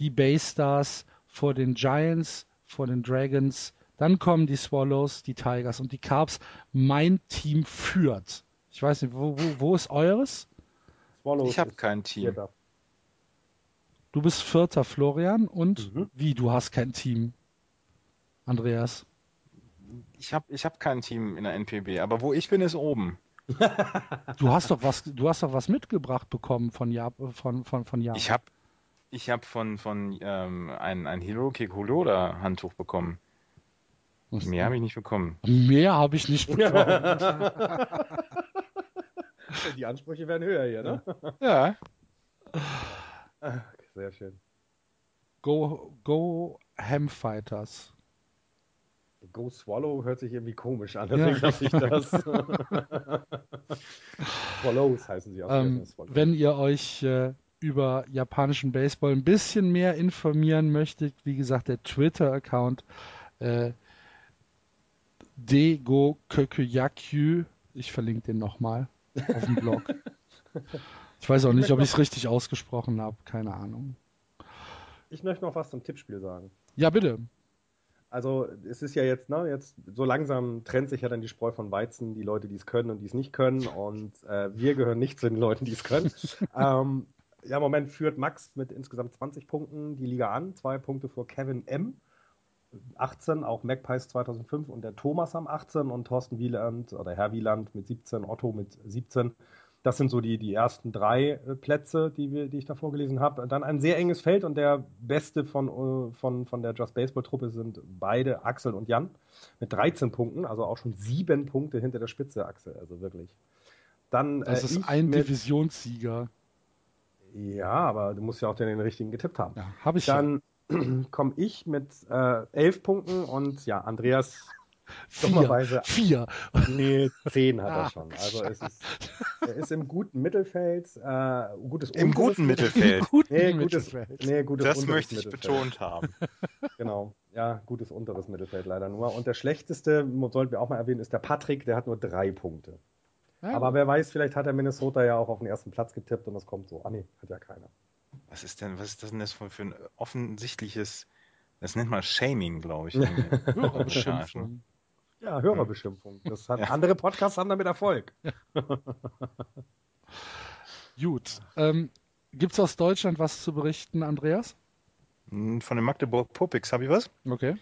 die Bay Stars vor den Giants, vor den Dragons. Dann kommen die Swallows, die Tigers und die Carbs. Mein Team führt. Ich weiß nicht, wo, wo, wo ist eures? Swallows Ich habe kein Team. Vierter. Du bist Vierter, Florian. Und Mhm. wie, du hast kein Team? Andreas. Ich habe ich hab kein Team in der NPB, aber wo ich bin, ist oben. Du hast doch was, du hast doch was mitgebracht bekommen von Jap von, von, von Japan. Ich habe ich hab von, von ähm, ein, ein Hiroki Kuroda Handtuch bekommen. Was- Mehr habe ich nicht bekommen. Mehr habe ich nicht bekommen. Die Ansprüche werden höher hier, ne? Ja. Sehr schön. Go, go Ham Fighters. Go Swallow hört sich irgendwie komisch an, Ja. deswegen lasse ich das. Swallows heißen sie auch. Ähm, wenn ihr euch äh, über japanischen Baseball ein bisschen mehr informieren möchtet, wie gesagt, der Twitter-Account äh, Dego Kökuyakyu, ich verlinke den nochmal auf dem Blog. Ich weiß auch nicht, ob ich es richtig ausgesprochen habe, keine Ahnung. Ich möchte noch was zum Tippspiel sagen. Ja, bitte. Also es ist ja jetzt, ne, jetzt so langsam trennt sich ja dann die Spreu von Weizen, die Leute, die es können und die es nicht können. Und äh, wir gehören nicht zu den Leuten, die es können. ähm, ja, im Moment führt Max mit insgesamt 20 Punkten die Liga an, zwei Punkte vor Kevin M. 18, auch Magpies 2005 und der Thomas am 18 und Thorsten Wieland oder Herr Wieland mit 17, Otto mit 17. Das sind so die, die ersten drei äh, Plätze, die, wir, die ich da vorgelesen habe. Dann ein sehr enges Feld und der beste von, äh, von, von der Just Baseball-Truppe sind beide Axel und Jan mit 13 Punkten, also auch schon sieben Punkte hinter der Spitze, Axel, also wirklich. Dann, das äh, ist ein mit, Divisionssieger. Ja, aber du musst ja auch den, den richtigen getippt haben. Ja, habe ich Dann komme ich mit äh, elf Punkten und ja, Andreas Vier. Vier. Nee, zehn hat er schon. Also es ist, er ist im guten Mittelfeld. Äh, gutes Im guten Mittelfeld. Im guten nee, gutes, Mittelfeld. Nee, gutes das möchte ich betont haben. Genau. Ja, gutes unteres Mittelfeld leider nur. Und der schlechteste, sollten wir auch mal erwähnen, ist der Patrick, der hat nur drei Punkte. Ja. Aber wer weiß, vielleicht hat er Minnesota ja auch auf den ersten Platz getippt und das kommt so. Ah nee, hat ja keiner. Was ist denn, was ist das denn das für ein offensichtliches, das nennt man Shaming, glaube ich. Hörerbeschimpfung. Ja, Hörerbeschimpfung. Das hat, ja. Andere Podcasts haben damit Erfolg. Gut. Ähm, Gibt es aus Deutschland was zu berichten, Andreas? Hm, von den Magdeburg Popix habe ich was. Okay.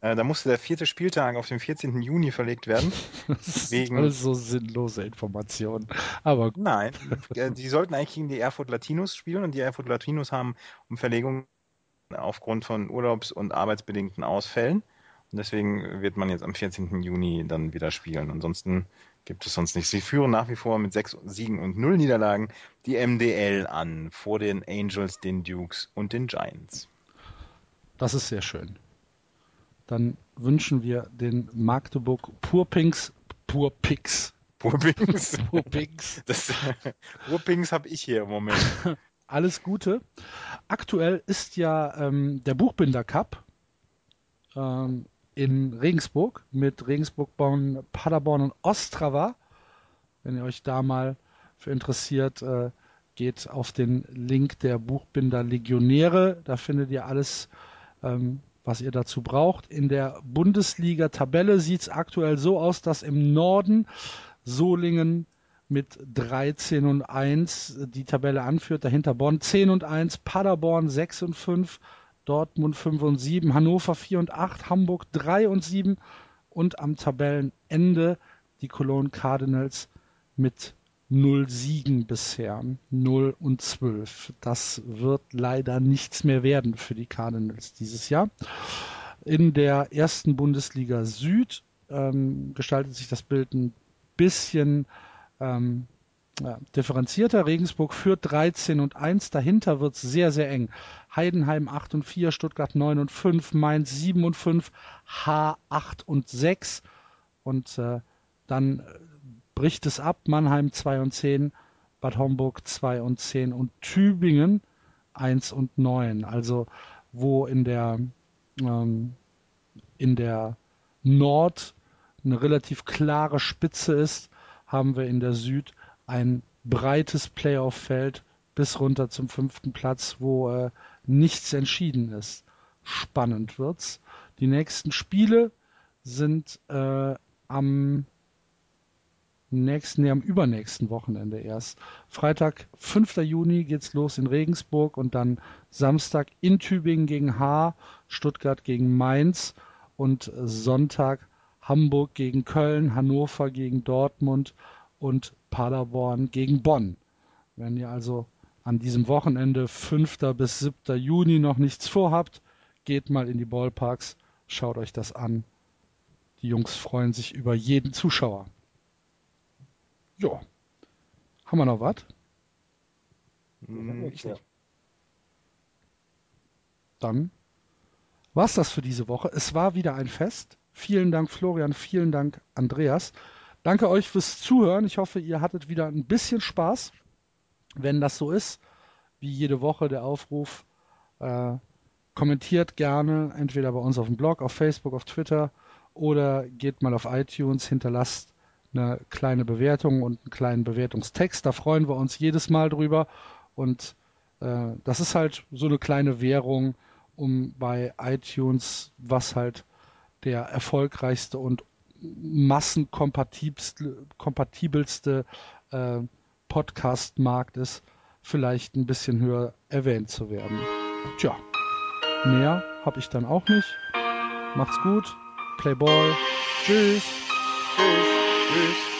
Äh, da musste der vierte Spieltag auf den 14. Juni verlegt werden. das wegen... alles so sinnlose Informationen. Aber Nein, äh, die sollten eigentlich gegen die Erfurt Latinos spielen und die Erfurt Latinos haben um Verlegung aufgrund von Urlaubs- und arbeitsbedingten Ausfällen und deswegen wird man jetzt am 14. Juni dann wieder spielen. Ansonsten gibt es sonst nichts. Sie führen nach wie vor mit sechs Siegen und null Niederlagen die MDL an vor den Angels, den Dukes und den Giants. Das ist sehr schön. Dann wünschen wir den Magdeburg Purpinks Purpix. Purpinks. Das, Purpinks habe ich hier im Moment. Alles Gute. Aktuell ist ja ähm, der Buchbinder Cup. Ähm, in Regensburg mit Regensburg, Bonn, Paderborn und Ostrava. Wenn ihr euch da mal für interessiert, äh, geht auf den Link der Buchbinder Legionäre. Da findet ihr alles, ähm, was ihr dazu braucht. In der Bundesliga-Tabelle sieht es aktuell so aus, dass im Norden Solingen mit 13 und 1 die Tabelle anführt. Dahinter Bonn 10 und 1, Paderborn 6 und 5, Dortmund 5 und 7, Hannover 4 und 8, Hamburg 3 und 7 und am Tabellenende die Cologne Cardinals mit 0 Siegen bisher, 0 und 12. Das wird leider nichts mehr werden für die Cardinals dieses Jahr. In der ersten Bundesliga Süd ähm, gestaltet sich das Bild ein bisschen ähm, ja, differenzierter. Regensburg führt 13 und 1. Dahinter wird es sehr, sehr eng. Heidenheim 8 und 4, Stuttgart 9 und 5, Mainz 7 und 5, H 8 und 6. Und äh, dann bricht es ab. Mannheim 2 und 10, Bad Homburg 2 und 10 und Tübingen 1 und 9. Also wo in der, ähm, in der Nord eine relativ klare Spitze ist, haben wir in der Süd ein breites Playoff-Feld bis runter zum fünften Platz, wo äh, nichts entschieden ist. Spannend wird's. Die nächsten Spiele sind äh, am nächsten, nee, am übernächsten Wochenende erst. Freitag, 5. Juni geht's los in Regensburg und dann Samstag in Tübingen gegen H, Stuttgart gegen Mainz und Sonntag Hamburg gegen Köln, Hannover gegen Dortmund und Paderborn gegen Bonn. Wenn ihr also an diesem Wochenende 5. bis 7. Juni noch nichts vorhabt, geht mal in die Ballparks, schaut euch das an. Die Jungs freuen sich über jeden Zuschauer. Ja. Haben wir noch was? Hm, ich nicht. Dann war's das für diese Woche. Es war wieder ein Fest. Vielen Dank, Florian. Vielen Dank, Andreas. Danke euch fürs Zuhören. Ich hoffe, ihr hattet wieder ein bisschen Spaß. Wenn das so ist, wie jede Woche der Aufruf. Äh, kommentiert gerne, entweder bei uns auf dem Blog, auf Facebook, auf Twitter oder geht mal auf iTunes, hinterlasst eine kleine Bewertung und einen kleinen Bewertungstext. Da freuen wir uns jedes Mal drüber. Und äh, das ist halt so eine kleine Währung, um bei iTunes, was halt der erfolgreichste und massenkompatibelste äh, Podcast-Markt ist, vielleicht ein bisschen höher erwähnt zu werden. Tja, mehr habe ich dann auch nicht. Macht's gut, Playboy, tschüss. Peace.